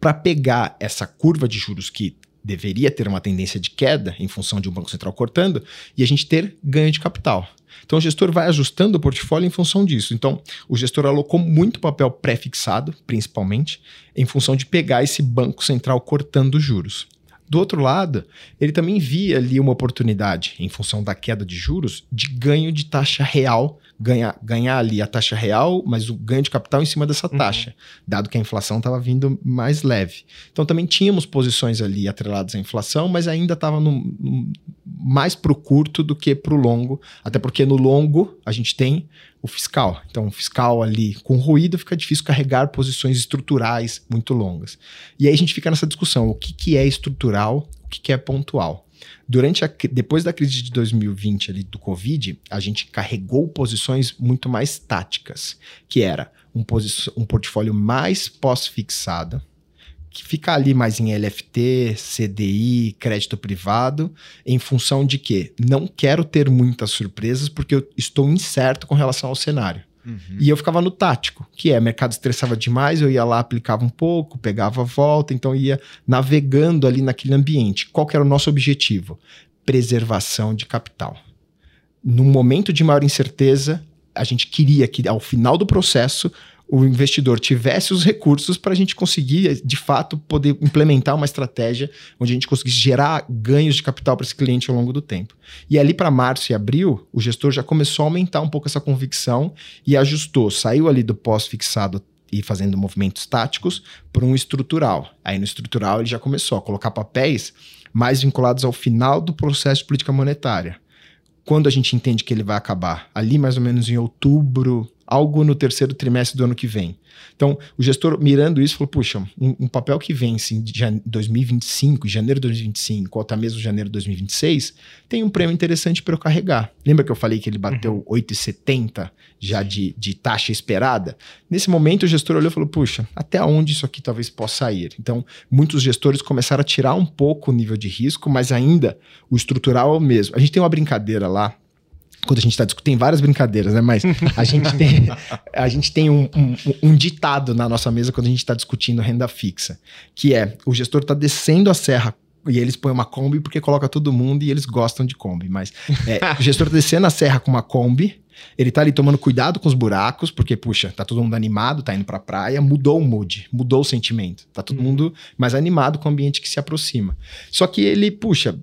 Para pegar essa curva de juros que deveria ter uma tendência de queda em função de um Banco Central cortando e a gente ter ganho de capital. Então o gestor vai ajustando o portfólio em função disso. Então o gestor alocou muito papel pré-fixado, principalmente, em função de pegar esse Banco Central cortando juros. Do outro lado, ele também via ali uma oportunidade, em função da queda de juros, de ganho de taxa real ganhar, ganhar ali a taxa real, mas o ganho de capital em cima dessa uhum. taxa, uhum. dado que a inflação estava vindo mais leve. Então também tínhamos posições ali atreladas à inflação, mas ainda estava mais para o curto do que para o longo, até porque no longo a gente tem o fiscal. Então, o fiscal ali com ruído fica difícil carregar posições estruturais muito longas. E aí a gente fica nessa discussão: o que, que é estrutural, o que, que é pontual. Durante a, depois da crise de 2020 ali do Covid, a gente carregou posições muito mais táticas, que era um, um portfólio mais pós-fixado, que fica ali mais em LFT, CDI, crédito privado, em função de que não quero ter muitas surpresas porque eu estou incerto com relação ao cenário. Uhum. E eu ficava no tático, que é, mercado estressava demais, eu ia lá, aplicava um pouco, pegava a volta, então ia navegando ali naquele ambiente. Qual que era o nosso objetivo? Preservação de capital. Num momento de maior incerteza, a gente queria que ao final do processo o investidor tivesse os recursos para a gente conseguir, de fato, poder implementar uma estratégia onde a gente conseguisse gerar ganhos de capital para esse cliente ao longo do tempo. E ali para março e abril, o gestor já começou a aumentar um pouco essa convicção e ajustou, saiu ali do pós-fixado e fazendo movimentos táticos para um estrutural. Aí no estrutural ele já começou a colocar papéis mais vinculados ao final do processo de política monetária. Quando a gente entende que ele vai acabar? Ali mais ou menos em outubro, algo no terceiro trimestre do ano que vem. Então, o gestor mirando isso falou: puxa, um, um papel que vence em 2025, janeiro de 2025, ou até mesmo janeiro de 2026, tem um prêmio interessante para eu carregar. Lembra que eu falei que ele bateu uhum. 8,70 já de, de taxa esperada? Nesse momento, o gestor olhou e falou: puxa, até onde isso aqui talvez possa ir? Então, muitos gestores começaram a tirar um pouco o nível de risco, mas ainda o estrutural é o mesmo. A gente tem uma brincadeira lá quando a gente está discutindo, tem várias brincadeiras, né? Mas a gente tem, a gente tem um, um, um ditado na nossa mesa quando a gente está discutindo renda fixa, que é o gestor está descendo a serra e eles põem uma Kombi porque coloca todo mundo e eles gostam de Kombi. Mas é, o gestor está descendo a serra com uma Kombi, ele está ali tomando cuidado com os buracos, porque, puxa, tá todo mundo animado, tá indo pra praia, mudou o mood, mudou o sentimento. Tá todo uhum. mundo mais animado com o ambiente que se aproxima. Só que ele, puxa,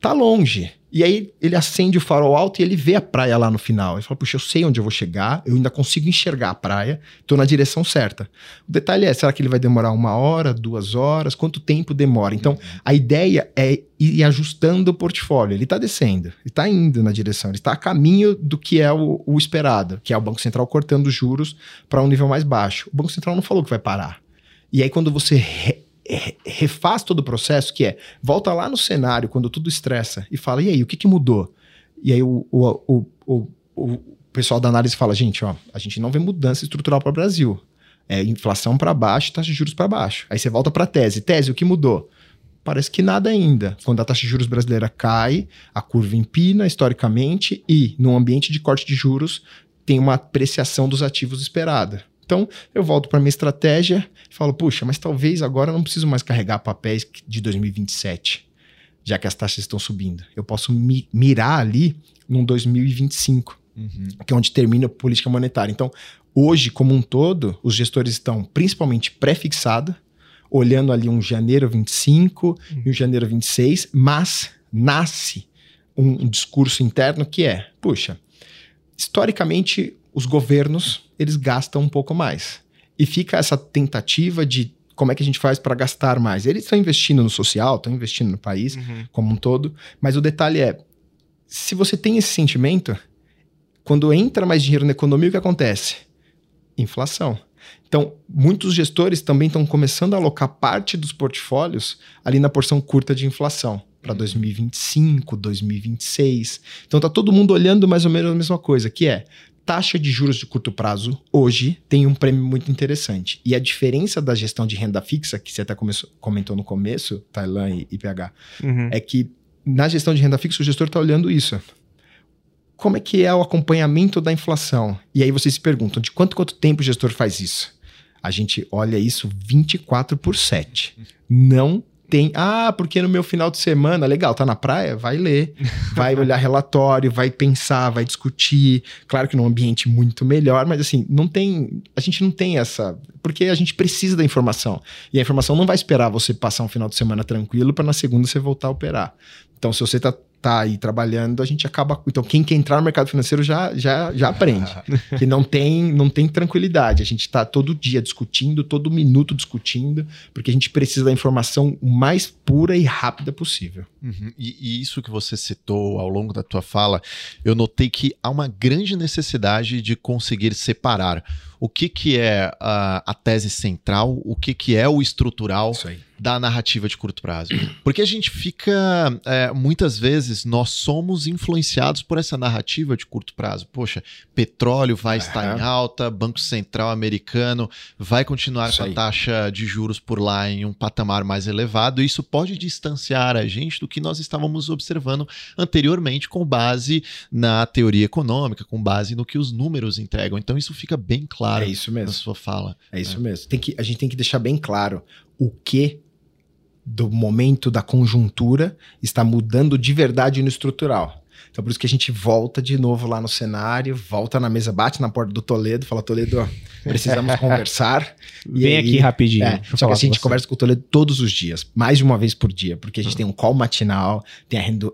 tá longe. E aí ele acende o farol alto e ele vê a praia lá no final. Ele fala, puxa, eu sei onde eu vou chegar, eu ainda consigo enxergar a praia, tô na direção certa. O detalhe é, será que ele vai demorar uma hora, duas horas? Quanto tempo demora? Então, a ideia é ir ajustando o portfólio. Ele está descendo, ele está indo na direção, ele está a caminho do que é o, o esperado, que é o Banco Central cortando juros para um nível mais baixo. O Banco Central não falou que vai parar. E aí, quando você refaz todo o processo, que é volta lá no cenário quando tudo estressa e fala, e aí, o que, que mudou? E aí o, o, o, o, pessoal da análise fala, gente, ó, a gente não vê mudança estrutural para o Brasil. É inflação para baixo, taxa de juros para baixo. Aí você volta para a tese. Tese, o que mudou? Parece que nada ainda. Quando a taxa de juros brasileira cai, a curva empina historicamente e, num ambiente de corte de juros, tem uma apreciação dos ativos esperada. Então, eu volto para minha estratégia e falo, puxa, mas talvez agora eu não preciso mais carregar papéis de 2027, já que as taxas estão subindo. Eu posso mi mirar ali num 2025, uhum. que é onde termina a política monetária. Então, hoje, como um todo, os gestores estão principalmente pré-fixados, olhando ali um janeiro 25 uhum. e um janeiro 26, mas nasce um, um discurso interno que é, puxa, historicamente os governos eles gastam um pouco mais e fica essa tentativa de como é que a gente faz para gastar mais. Eles estão investindo no social, estão investindo no país uhum. como um todo, mas o detalhe é, se você tem esse sentimento, quando entra mais dinheiro na economia, o que acontece? Inflação. Então, muitos gestores também estão começando a alocar parte dos portfólios ali na porção curta de inflação para 2025, 2026. Então tá todo mundo olhando mais ou menos a mesma coisa, que é taxa de juros de curto prazo hoje tem um prêmio muito interessante. E a diferença da gestão de renda fixa, que você até começou, comentou no começo, Tailan e, e PH, uhum. é que na gestão de renda fixa o gestor está olhando isso. Como é que é o acompanhamento da inflação? E aí vocês se perguntam, de quanto quanto tempo o gestor faz isso? A gente olha isso 24 por 7. Não tem. Ah, porque no meu final de semana, legal, tá na praia? Vai ler, vai olhar relatório, vai pensar, vai discutir. Claro que num ambiente muito melhor, mas assim, não tem. A gente não tem essa. Porque a gente precisa da informação. E a informação não vai esperar você passar um final de semana tranquilo para na segunda você voltar a operar. Então, se você tá tá aí trabalhando, a gente acaba. Então, quem quer entrar no mercado financeiro já, já, já aprende. que não tem, não tem tranquilidade. A gente está todo dia discutindo, todo minuto discutindo, porque a gente precisa da informação mais pura e rápida possível. Uhum. E, e, isso que você citou ao longo da tua fala, eu notei que há uma grande necessidade de conseguir separar o que, que é a, a tese central, o que, que é o estrutural. Da narrativa de curto prazo. Porque a gente fica, é, muitas vezes, nós somos influenciados por essa narrativa de curto prazo. Poxa, petróleo vai estar em alta, Banco Central americano vai continuar isso com a taxa de juros por lá em um patamar mais elevado. Isso pode distanciar a gente do que nós estávamos observando anteriormente, com base na teoria econômica, com base no que os números entregam. Então, isso fica bem claro é isso mesmo. na sua fala. É isso né? mesmo. Tem que, a gente tem que deixar bem claro o que do momento da conjuntura está mudando de verdade no estrutural. Então por isso que a gente volta de novo lá no cenário, volta na mesa, bate na porta do Toledo, fala, Toledo, precisamos conversar. Vem aí, aqui rapidinho. É, só que a gente conversa com o Toledo todos os dias, mais de uma vez por dia, porque a gente uhum. tem um call matinal, tem a renda,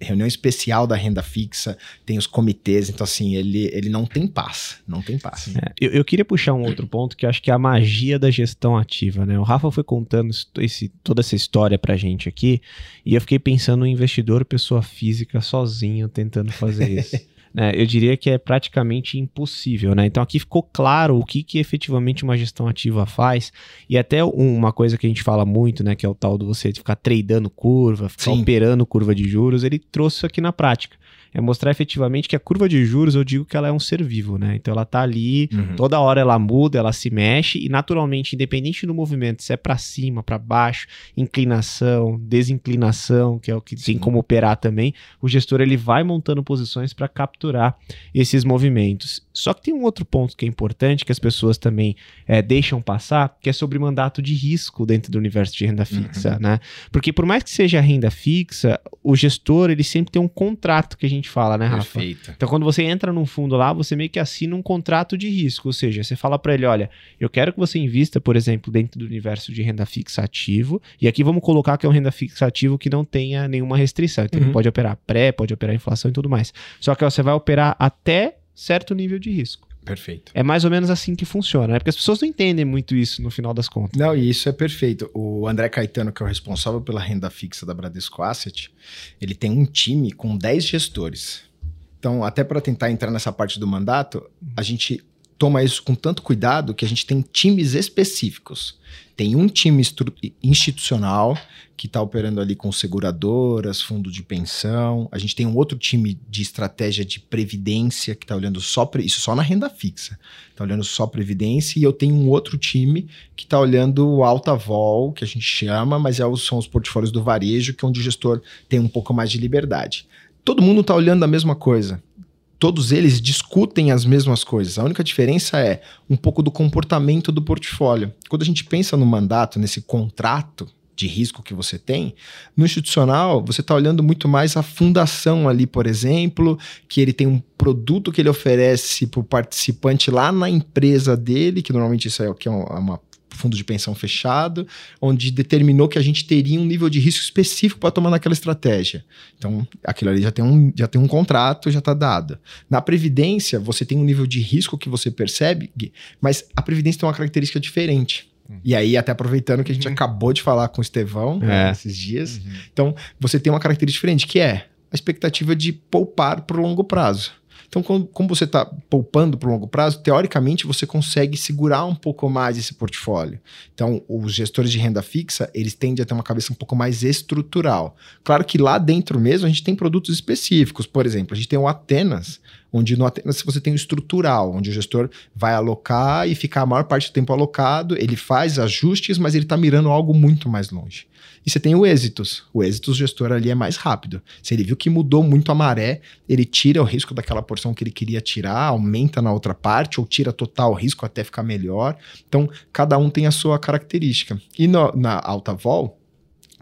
reunião especial da renda fixa, tem os comitês, então assim, ele, ele não tem paz, não tem paz. É, eu, eu, queria puxar um outro ponto que eu acho que é a magia da gestão ativa, né? O Rafa foi contando esse, toda essa história pra gente aqui, e eu fiquei pensando no investidor, pessoa física, sozinho, tentando fazer isso. né, eu diria que é praticamente impossível, né? Então aqui ficou claro o que, que efetivamente uma gestão ativa faz e até uma coisa que a gente fala muito, né, que é o tal do você ficar tradando curva, ficar Sim. operando curva de juros, ele trouxe isso aqui na prática é mostrar efetivamente que a curva de juros, eu digo que ela é um ser vivo, né? Então ela tá ali, uhum. toda hora ela muda, ela se mexe e naturalmente, independente do movimento, se é para cima, para baixo, inclinação, desinclinação, que é o que Sim. tem como operar também, o gestor ele vai montando posições para capturar esses movimentos. Só que tem um outro ponto que é importante que as pessoas também é, deixam passar, que é sobre mandato de risco dentro do universo de renda fixa, uhum. né? Porque por mais que seja renda fixa, o gestor ele sempre tem um contrato que a gente fala, né, Rafa? Perfeito. Então, quando você entra num fundo lá, você meio que assina um contrato de risco, ou seja, você fala para ele, olha, eu quero que você invista, por exemplo, dentro do universo de renda fixa ativo, e aqui vamos colocar que é um renda fixa ativo que não tenha nenhuma restrição, então uhum. pode operar pré, pode operar inflação e tudo mais. Só que ó, você vai operar até certo nível de risco. Perfeito. É mais ou menos assim que funciona, né? Porque as pessoas não entendem muito isso no final das contas. Não, e isso é perfeito. O André Caetano, que é o responsável pela renda fixa da Bradesco Asset, ele tem um time com 10 gestores. Então, até para tentar entrar nessa parte do mandato, a gente toma isso com tanto cuidado que a gente tem times específicos. Tem um time institucional que está operando ali com seguradoras, fundo de pensão. A gente tem um outro time de estratégia de previdência que está olhando só isso só na renda fixa. Está olhando só previdência e eu tenho um outro time que está olhando o alta vol, que a gente chama, mas é, são os portfólios do varejo, que é onde o gestor tem um pouco mais de liberdade todo mundo está olhando a mesma coisa. Todos eles discutem as mesmas coisas. A única diferença é um pouco do comportamento do portfólio. Quando a gente pensa no mandato, nesse contrato de risco que você tem. No institucional, você está olhando muito mais a fundação ali, por exemplo, que ele tem um produto que ele oferece para o participante lá na empresa dele, que normalmente isso é, que é uma fundo de pensão fechado, onde determinou que a gente teria um nível de risco específico para tomar naquela estratégia. Então, aquilo ali já tem um, já tem um contrato, já está dado. Na Previdência, você tem um nível de risco que você percebe, mas a Previdência tem uma característica diferente. E aí, até aproveitando que a gente uhum. acabou de falar com o Estevão né, é. né, esses dias. Uhum. Então, você tem uma característica diferente, que é a expectativa de poupar para o longo prazo. Então, como você está poupando para o longo prazo, teoricamente você consegue segurar um pouco mais esse portfólio. Então, os gestores de renda fixa, eles tendem a ter uma cabeça um pouco mais estrutural. Claro que lá dentro mesmo a gente tem produtos específicos. Por exemplo, a gente tem o Atenas, onde no Atenas você tem o estrutural, onde o gestor vai alocar e ficar a maior parte do tempo alocado, ele faz ajustes, mas ele está mirando algo muito mais longe. E você tem o êxitos. O êxitos, gestor ali é mais rápido. Se ele viu que mudou muito a maré, ele tira o risco daquela porção que ele queria tirar, aumenta na outra parte, ou tira total o risco até ficar melhor. Então, cada um tem a sua característica. E no, na alta vol,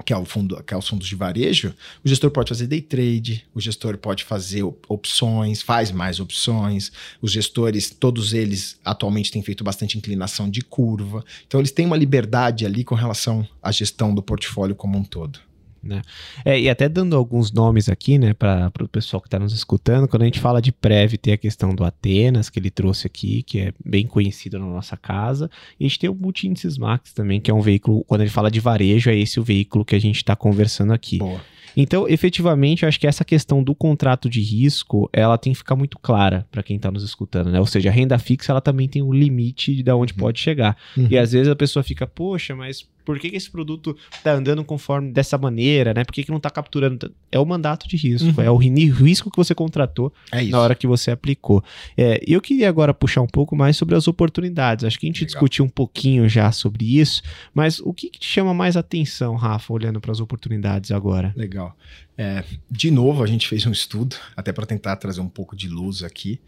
que é, o fundo, que é os fundos de varejo, o gestor pode fazer day trade, o gestor pode fazer opções, faz mais opções. Os gestores, todos eles atualmente têm feito bastante inclinação de curva. Então, eles têm uma liberdade ali com relação à gestão do portfólio como um todo. Né? É, e até dando alguns nomes aqui, né, para o pessoal que está nos escutando, quando a gente fala de Prev, tem a questão do Atenas, que ele trouxe aqui, que é bem conhecido na nossa casa, e a gente tem o Multi-Índices Max também, que é um veículo, quando ele fala de varejo, é esse o veículo que a gente está conversando aqui. Boa. Então, efetivamente, eu acho que essa questão do contrato de risco, ela tem que ficar muito clara para quem está nos escutando, né? Ou seja, a renda fixa, ela também tem um limite de onde uhum. pode chegar. Uhum. E às vezes a pessoa fica, poxa, mas por que, que esse produto está andando conforme dessa maneira, né? Por que, que não está capturando? É o mandato de risco, uhum. é o risco que você contratou é na hora que você aplicou. É, eu queria agora puxar um pouco mais sobre as oportunidades. Acho que a gente Legal. discutiu um pouquinho já sobre isso, mas o que, que te chama mais atenção, Rafa, olhando para as oportunidades agora? Legal. É, de novo, a gente fez um estudo, até para tentar trazer um pouco de luz aqui.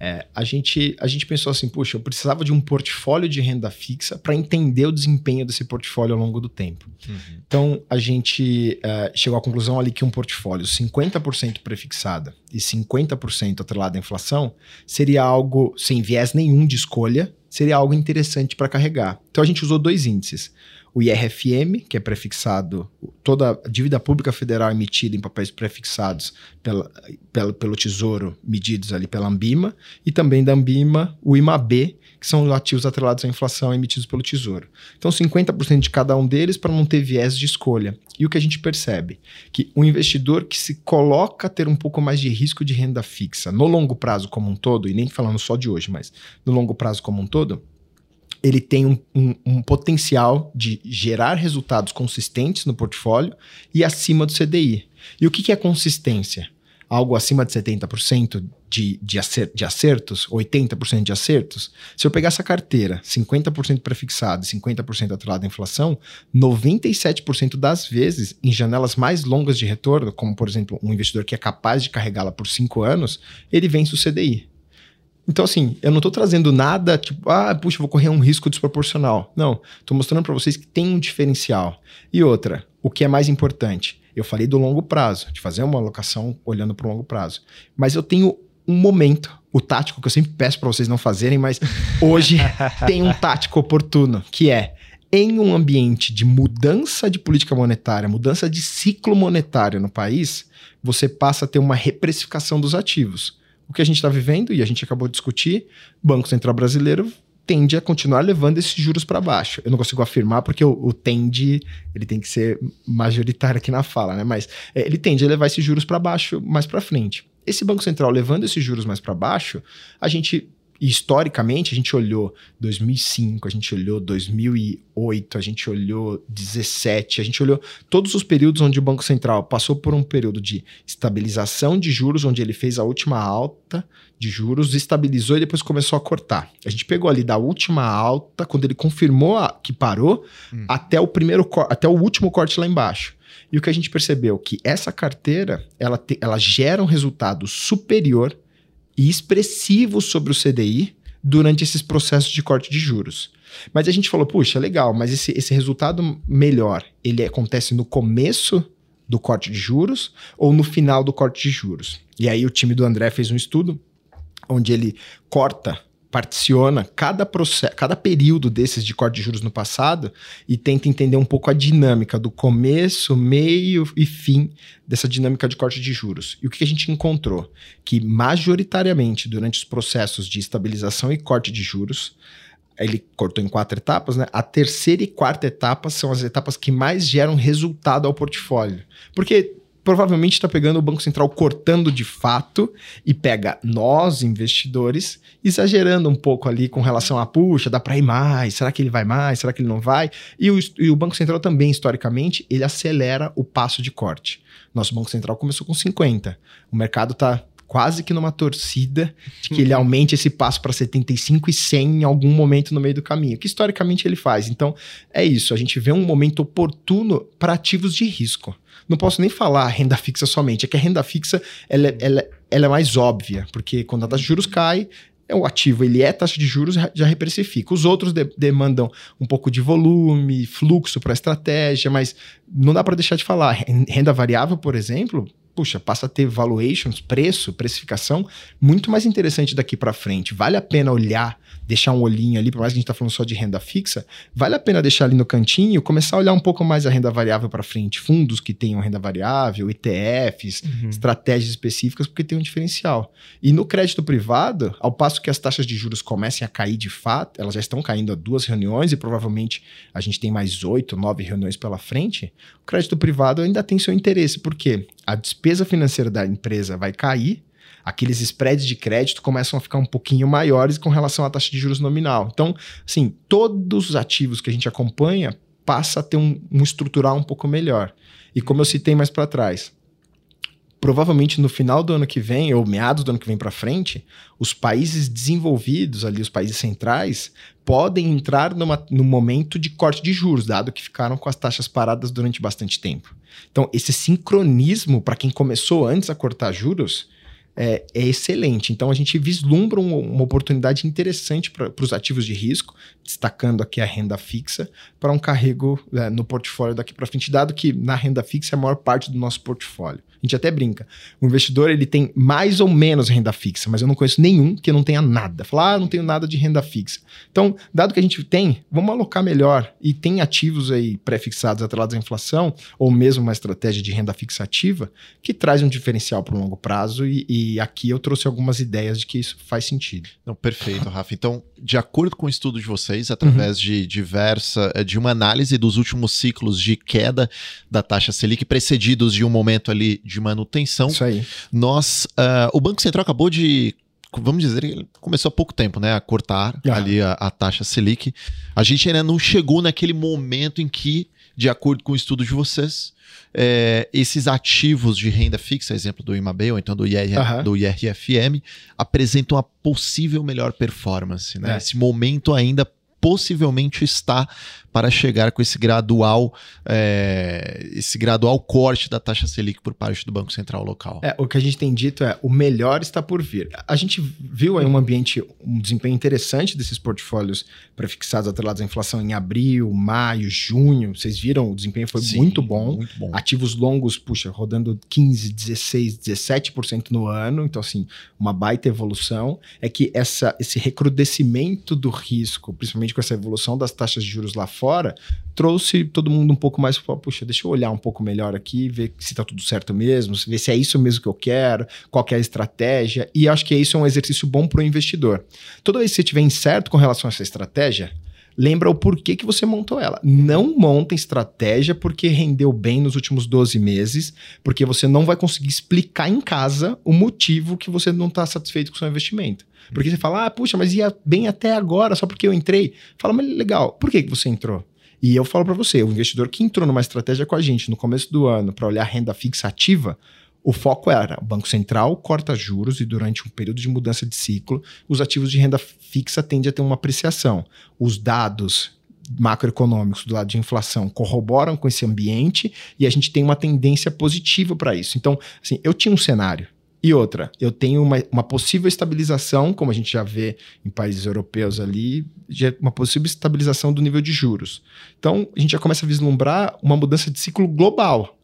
É, a, gente, a gente pensou assim: puxa, eu precisava de um portfólio de renda fixa para entender o desempenho desse portfólio ao longo do tempo. Uhum. Então, a gente é, chegou à conclusão ali que um portfólio 50% prefixada e 50% atrelado à inflação seria algo sem viés nenhum de escolha, seria algo interessante para carregar. Então, a gente usou dois índices o IRFM, que é prefixado, toda a dívida pública federal emitida em papéis prefixados pela, pela, pelo Tesouro, medidos ali pela Ambima, e também da Ambima, o IMAB, que são ativos atrelados à inflação emitidos pelo Tesouro. Então, 50% de cada um deles para não ter viés de escolha. E o que a gente percebe? Que o investidor que se coloca a ter um pouco mais de risco de renda fixa no longo prazo como um todo, e nem falando só de hoje, mas no longo prazo como um todo, ele tem um, um, um, potencial de gerar resultados consistentes no portfólio e acima do CDI. E o que, que é consistência? Algo acima de 70% de, de, acer, de acertos, 80% de acertos. Se eu pegar essa carteira, 50% prefixado e 50% atrelado à inflação, 97% das vezes, em janelas mais longas de retorno, como por exemplo um investidor que é capaz de carregá-la por 5 anos, ele vence o CDI. Então, assim, eu não estou trazendo nada tipo, ah, puxa, vou correr um risco desproporcional. Não, estou mostrando para vocês que tem um diferencial. E outra, o que é mais importante? Eu falei do longo prazo, de fazer uma alocação olhando para o longo prazo. Mas eu tenho um momento, o tático, que eu sempre peço para vocês não fazerem, mas hoje tem um tático oportuno, que é em um ambiente de mudança de política monetária, mudança de ciclo monetário no país, você passa a ter uma reprecificação dos ativos o que a gente está vivendo, e a gente acabou de discutir, o Banco Central Brasileiro tende a continuar levando esses juros para baixo. Eu não consigo afirmar porque o, o, tende, ele tem que ser majoritário aqui na fala, né? Mas é, ele tende a levar esses juros para baixo mais para frente. Esse Banco Central levando esses juros mais para baixo, a gente historicamente, a gente olhou 2005, a gente olhou 2008, a gente olhou 17, a gente olhou todos os períodos onde o Banco Central passou por um período de estabilização de juros, onde ele fez a última alta de juros, estabilizou e depois começou a cortar. A gente pegou ali da última alta, quando ele confirmou a, que parou, hum. até o primeiro até o último corte lá embaixo. E o que a gente percebeu que essa carteira, ela, te, ela gera um resultado superior e expressivo sobre o CDI durante esses processos de corte de juros. Mas a gente falou, puxa, legal, mas esse, esse resultado melhor, ele acontece no começo do corte de juros ou no final do corte de juros? E aí o time do André fez um estudo onde ele corta particiona cada, processo, cada período desses de corte de juros no passado e tenta entender um pouco a dinâmica do começo, meio e fim dessa dinâmica de corte de juros. E o que a gente encontrou? Que majoritariamente durante os processos de estabilização e corte de juros, ele cortou em quatro etapas, né? A terceira e quarta etapa são as etapas que mais geram resultado ao portfólio. Porque provavelmente está pegando o Banco Central cortando de fato e pega nós, investidores, exagerando um pouco ali com relação a, puxa, dá para ir mais, será que ele vai mais, será que ele não vai? E o, e o Banco Central também, historicamente, ele acelera o passo de corte. Nosso Banco Central começou com 50. O mercado está quase que numa torcida de que ele uhum. aumente esse passo para 75 e 100 em algum momento no meio do caminho, que historicamente ele faz. Então, é isso, a gente vê um momento oportuno para ativos de risco não posso nem falar renda fixa somente, é que a renda fixa ela, é, ela, ela é mais óbvia, porque quando a taxa de juros cai, é o ativo ele é taxa de juros, já reprecifica. Os outros de, demandam um pouco de volume, fluxo para a estratégia, mas não dá para deixar de falar. Renda variável, por exemplo, puxa, passa a ter valuations, preço, precificação muito mais interessante daqui para frente. Vale a pena olhar deixar um olhinho ali, por mais que a gente está falando só de renda fixa, vale a pena deixar ali no cantinho, começar a olhar um pouco mais a renda variável para frente, fundos que tenham renda variável, ETFs, uhum. estratégias específicas, porque tem um diferencial. E no crédito privado, ao passo que as taxas de juros comecem a cair de fato, elas já estão caindo a duas reuniões e provavelmente a gente tem mais oito, nove reuniões pela frente, o crédito privado ainda tem seu interesse, porque a despesa financeira da empresa vai cair, aqueles spreads de crédito começam a ficar um pouquinho maiores com relação à taxa de juros nominal. Então, assim, todos os ativos que a gente acompanha passa a ter um, um estrutural um pouco melhor. E como eu citei mais para trás, provavelmente no final do ano que vem, ou meados do ano que vem para frente, os países desenvolvidos, ali, os países centrais, podem entrar numa, no momento de corte de juros, dado que ficaram com as taxas paradas durante bastante tempo. Então, esse sincronismo, para quem começou antes a cortar juros, é, é excelente. Então a gente vislumbra um, uma oportunidade interessante para os ativos de risco, destacando aqui a renda fixa, para um carrego é, no portfólio daqui para frente, dado que na renda fixa é a maior parte do nosso portfólio. A gente até brinca. O investidor ele tem mais ou menos renda fixa, mas eu não conheço nenhum que não tenha nada. Falar, ah, não tenho nada de renda fixa. Então, dado que a gente tem, vamos alocar melhor. E tem ativos aí pré-fixados atrelados à inflação, ou mesmo uma estratégia de renda fixa ativa, que traz um diferencial para o longo prazo. E, e, aqui eu trouxe algumas ideias de que isso faz sentido. Não, perfeito, Rafa. Então, de acordo com o estudo de vocês, através uhum. de diversa, eh, de uma análise dos últimos ciclos de queda da taxa Selic, precedidos de um momento ali de manutenção. Isso aí. Nós, uh, o Banco Central acabou de vamos dizer, ele começou há pouco tempo, né, a cortar ah. ali a, a, taxa Selic. A gente ainda não chegou naquele momento em que, de acordo com o estudo de vocês, é, esses ativos de renda fixa, exemplo do IMAB ou então do, IR, do IRFM, apresentam a possível melhor performance. Né? É. Esse momento ainda possivelmente está para chegar com esse gradual é, esse gradual corte da taxa Selic por parte do Banco Central local. É, o que a gente tem dito é o melhor está por vir. A gente viu aí um ambiente, um desempenho interessante desses portfólios prefixados atrelados à inflação em abril, maio, junho. Vocês viram, o desempenho foi Sim, muito, bom. muito bom. Ativos longos, puxa, rodando 15, 16, 17% no ano. Então, assim, uma baita evolução. É que essa, esse recrudescimento do risco, principalmente com essa evolução das taxas de juros lá fora, trouxe todo mundo um pouco mais puxa, deixa eu olhar um pouco melhor aqui, ver se está tudo certo mesmo, ver se é isso mesmo que eu quero, qual que é a estratégia. E acho que isso é um exercício bom para o investidor. Toda vez que você estiver incerto com relação a essa estratégia, lembra o porquê que você montou ela. Não monta estratégia porque rendeu bem nos últimos 12 meses, porque você não vai conseguir explicar em casa o motivo que você não está satisfeito com o seu investimento. Porque você fala, ah, puxa, mas ia bem até agora, só porque eu entrei. Fala, mas legal, por que, que você entrou? E eu falo para você, o investidor que entrou numa estratégia com a gente no começo do ano para olhar renda fixa ativa, o foco era o Banco Central corta juros e durante um período de mudança de ciclo, os ativos de renda fixa tendem a ter uma apreciação. Os dados macroeconômicos do lado de inflação corroboram com esse ambiente e a gente tem uma tendência positiva para isso. Então, assim, eu tinha um cenário E outra, eu tenho uma, uma possível estabilização, como a gente já vê em países europeus ali, uma possível estabilização do nível de juros. Então, a gente já começa a vislumbrar uma mudança de ciclo global.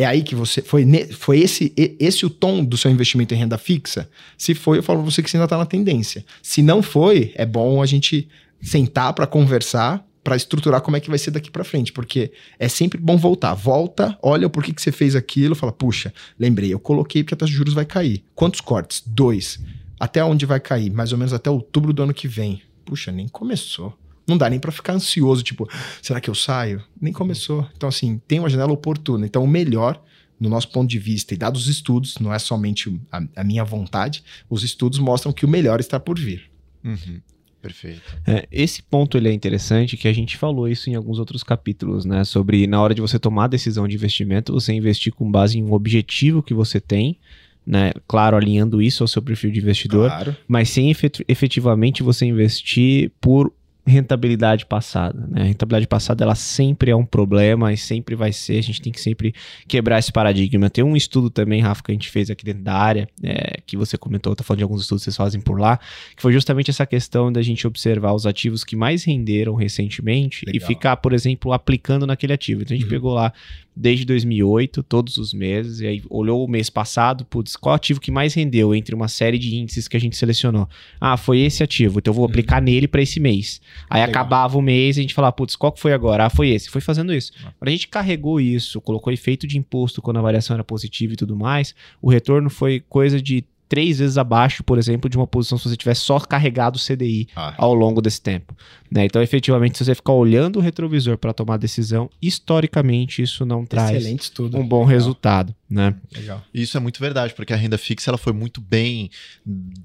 É aí que você. Foi, foi esse, esse o tom do seu investimento em renda fixa? Se foi, eu falo para você que você ainda está na tendência. Se não foi, é bom a gente sentar para conversar para estruturar como é que vai ser daqui para frente, porque é sempre bom voltar. Volta, olha o porquê que você fez aquilo, fala, puxa, lembrei, eu coloquei porque a taxa de juros vai cair. Quantos cortes? Dois. Até onde vai cair? Mais ou menos até outubro do ano que vem. Puxa, nem começou. Não dá nem para ficar ansioso, tipo, será que eu saio? Nem começou. Então, assim, tem uma janela oportuna. Então, o melhor, no nosso ponto de vista, e dados os estudos, não é somente a, a minha vontade, os estudos mostram que o melhor está por vir. Uhum. Perfeito. É, esse ponto ele é interessante, que a gente falou isso em alguns outros capítulos, né? Sobre na hora de você tomar a decisão de investimento, você investir com base em um objetivo que você tem, né? Claro, alinhando isso ao seu perfil de investidor, claro. mas sem efetivamente você investir por rentabilidade passada. Né? A rentabilidade passada ela sempre é um problema e sempre vai ser. A gente tem que sempre quebrar esse paradigma. Tem um estudo também, Rafa, que a gente fez aqui dentro da área, é, que você comentou, tá falando de alguns estudos que vocês fazem por lá, que foi justamente essa questão da gente observar os ativos que mais renderam recentemente Legal. e ficar, por exemplo, aplicando naquele ativo. Então a gente uhum. pegou lá desde 2008, todos os meses, e aí olhou o mês passado, putz, qual ativo que mais rendeu entre uma série de índices que a gente selecionou? Ah, foi esse ativo, então eu vou aplicar uhum. nele para esse mês. Aí Legal. acabava o mês e a gente falava, putz, qual que foi agora? Ah, foi esse. Foi fazendo isso. Ah. Quando a gente carregou isso, colocou efeito de imposto quando a variação era positiva e tudo mais, o retorno foi coisa de três vezes abaixo, por exemplo, de uma posição se você tivesse só carregado o CDI ah. ao longo desse tempo. Né? Então, efetivamente, se você ficar olhando o retrovisor para tomar decisão, historicamente isso não traz um bom Legal. resultado. Né? Legal. Isso é muito verdade, porque a renda fixa ela foi muito bem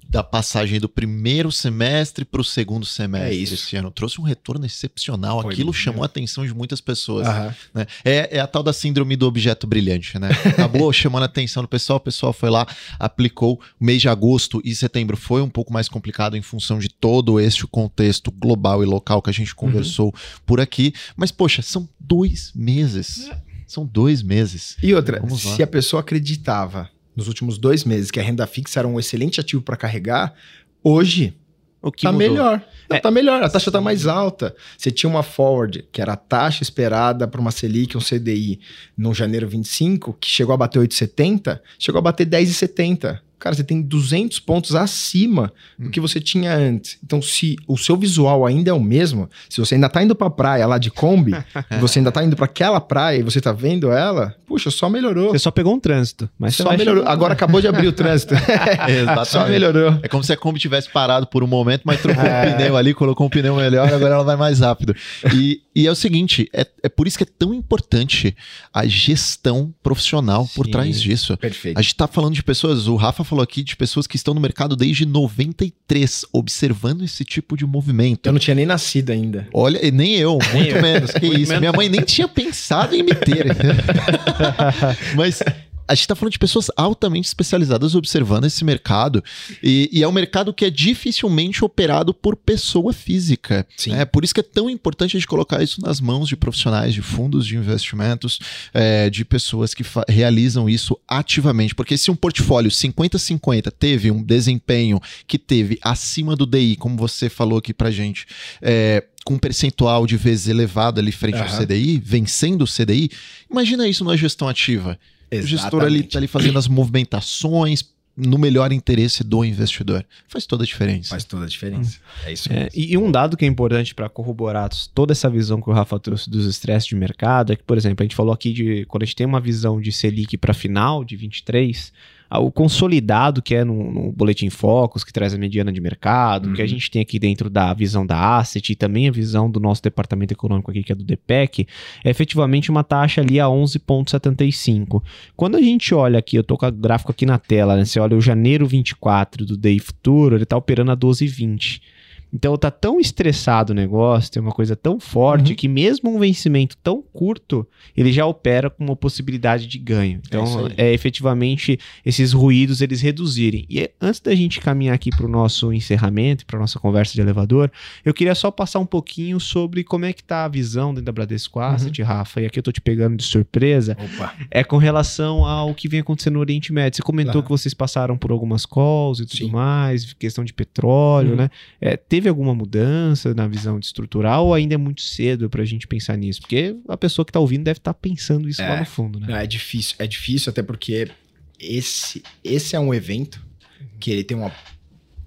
da passagem do primeiro semestre para o segundo semestre é isso. esse ano. Trouxe um retorno excepcional. Foi Aquilo chamou a atenção de muitas pessoas. Né? É, é, a tal da síndrome do objeto brilhante. Né? Acabou chamando a atenção do pessoal, o pessoal foi lá, aplicou. O mês de agosto e setembro foi um pouco mais complicado em função de todo este contexto global e local que a gente conversou uhum. por aqui. Mas, poxa, são dois meses. São dois meses. E outra, se a pessoa acreditava nos últimos dois meses que a renda fixa era um excelente ativo para carregar, hoje o que tá mudou? melhor. Não, é, tá melhor, a taxa tá mais alta. Você tinha uma forward, que era a taxa esperada para uma Selic, um CDI, no janeiro 25, que chegou a bater 8,70, chegou a bater 10,70 cara, você tem 200 pontos acima do que você tinha antes. Então, se o seu visual ainda é o mesmo, se você ainda tá indo pra praia lá de Kombi, você ainda tá indo para aquela praia e você tá vendo ela, puxa, só melhorou. Você só pegou um trânsito, mas só melhorou. Chegar... Agora acabou de abrir o trânsito. Exatamente. Só melhorou. É como se a Kombi tivesse parado por um momento, mas trocou é. um pneu ali, colocou um pneu melhor, agora ela vai mais rápido. E, e é o seguinte, é, é por isso que é tão importante a gestão profissional Sim, por trás disso. Perfeito. A gente tá falando de pessoas, o Rafa falou aqui de pessoas que estão no mercado desde 93, observando esse tipo de movimento. Eu não tinha nem nascido ainda. Olha, nem eu, muito menos. Que muito isso. Menos. Minha mãe nem tinha pensado em me ter. Mas a gente está falando de pessoas altamente especializadas observando esse mercado e, e, é um mercado que é dificilmente operado por pessoa física. Sim. É por isso que é tão importante a gente colocar isso nas mãos de profissionais de fundos de investimentos, é, de pessoas que realizam isso ativamente. Porque se um portfólio 50-50 teve um desempenho que teve acima do DI, como você falou aqui para gente, é, com um percentual de vezes elevado ali frente uhum. ao CDI, vencendo o CDI, imagina isso numa gestão ativa. Exatamente. O gestor ali está ali fazendo as movimentações no melhor interesse do investidor. Faz toda a diferença. Faz toda a diferença. Hum. É isso é, e um dado que é importante para corroborar toda essa visão que o Rafa trouxe dos estresses de mercado é que, por exemplo, a gente falou aqui de quando a gente tem uma visão de Selic para final de 23, o consolidado que é no, no, Boletim Focus, que traz a mediana de mercado, uhum. que a uhum. gente tem aqui dentro da visão da Asset e também a visão do nosso departamento econômico aqui, que é do DPEC, é efetivamente uma taxa ali a 11,75. Quando a gente olha aqui, eu tô com o gráfico aqui na tela, né? Você olha o janeiro 24 do DEI futuro, ele está operando a 12,20. Então tá tão estressado o negócio, tem uma coisa tão forte uhum. que mesmo um vencimento tão curto, ele já opera com uma possibilidade de ganho. Então é, é efetivamente esses ruídos eles reduzirem. E antes da gente caminhar aqui para o nosso encerramento, para nossa conversa de elevador, eu queria só passar um pouquinho sobre como é que tá a visão dentro da Bradesco Asset, uhum. Rafa, e aqui eu tô te pegando de surpresa, Opa. é com relação ao que vem acontecendo no Oriente Médio. Você comentou claro. que vocês passaram por algumas calls e tudo Sim. mais, questão de petróleo, uhum. né? É, teve alguma mudança na visão estrutural ou ainda é muito cedo para a gente pensar nisso? Porque a pessoa que está ouvindo deve estar tá pensando isso é, lá no fundo, né? É difícil, é difícil até porque esse, esse é um evento que ele tem uma,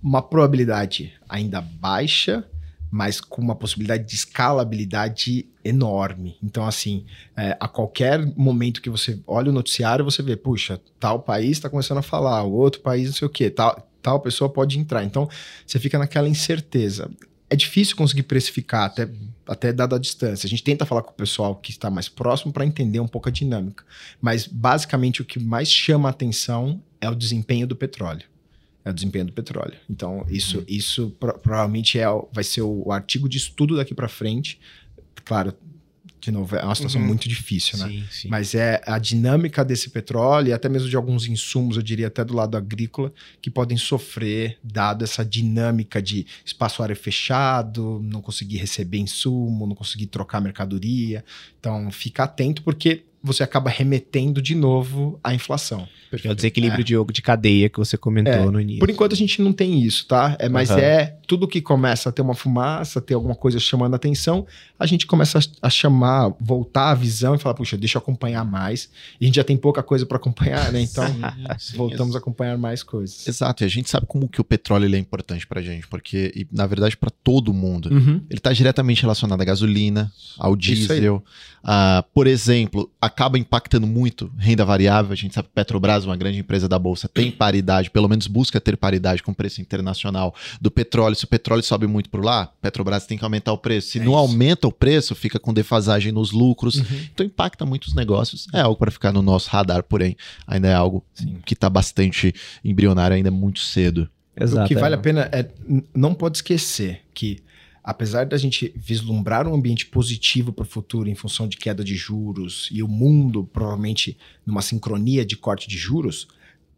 uma probabilidade ainda baixa, mas com uma possibilidade de escalabilidade enorme. Então, assim, é, a qualquer momento que você olha o noticiário, você vê, puxa, tal país está começando a falar, o outro país não sei o quê, tal, tal pessoa pode entrar. Então, você fica naquela incerteza. É difícil conseguir precificar, até, até dada a distância. A gente tenta falar com o pessoal que está mais próximo para entender um pouco a dinâmica. Mas, basicamente, o que mais chama a atenção é o desempenho do petróleo. É o desempenho do petróleo. Então, isso, uhum. isso provavelmente é, vai ser o, o artigo de estudo daqui para frente. Claro, de novo, é uma situação uhum. muito difícil, né? Sim, sim. Mas é a dinâmica desse petróleo e até mesmo de alguns insumos, eu diria até do lado agrícola, que podem sofrer, dado essa dinâmica de espaço área fechado, não conseguir receber insumo, não conseguir trocar mercadoria. Então, fica atento, porque você acaba remetendo de novo à inflação. É o desequilíbrio é. de, de cadeia que você comentou é. no início. Por enquanto a gente não tem isso, tá? É, mas uhum. é tudo que começa a ter uma fumaça, ter alguma coisa chamando a atenção, a gente começa a, a chamar, voltar a visão e falar, puxa, deixa eu acompanhar mais. E a gente já tem pouca coisa para acompanhar, né? Então sim, voltamos sim. a acompanhar mais coisas. Exato, e a gente sabe como que o petróleo ele é importante pra gente, porque, e, na verdade, para todo mundo. Uhum. Ele está diretamente relacionado à gasolina, ao diesel. Uh, por exemplo, acaba impactando muito renda variável. A gente sabe que Petrobras, uma grande empresa da Bolsa, tem paridade, pelo menos busca ter paridade com o preço internacional do petróleo. Se o petróleo sobe muito por lá, Petrobras tem que aumentar o preço. Se é não isso. aumenta o preço, fica com defasagem nos lucros. Uhum. Então impacta muito os negócios. É algo para ficar no nosso radar, porém, ainda é algo Sim. que está bastante embrionário, ainda é muito cedo. Exato, o que vale é. a pena é não pode esquecer que apesar da gente vislumbrar um ambiente positivo para o futuro em função de queda de juros e o mundo provavelmente numa sincronia de corte de juros,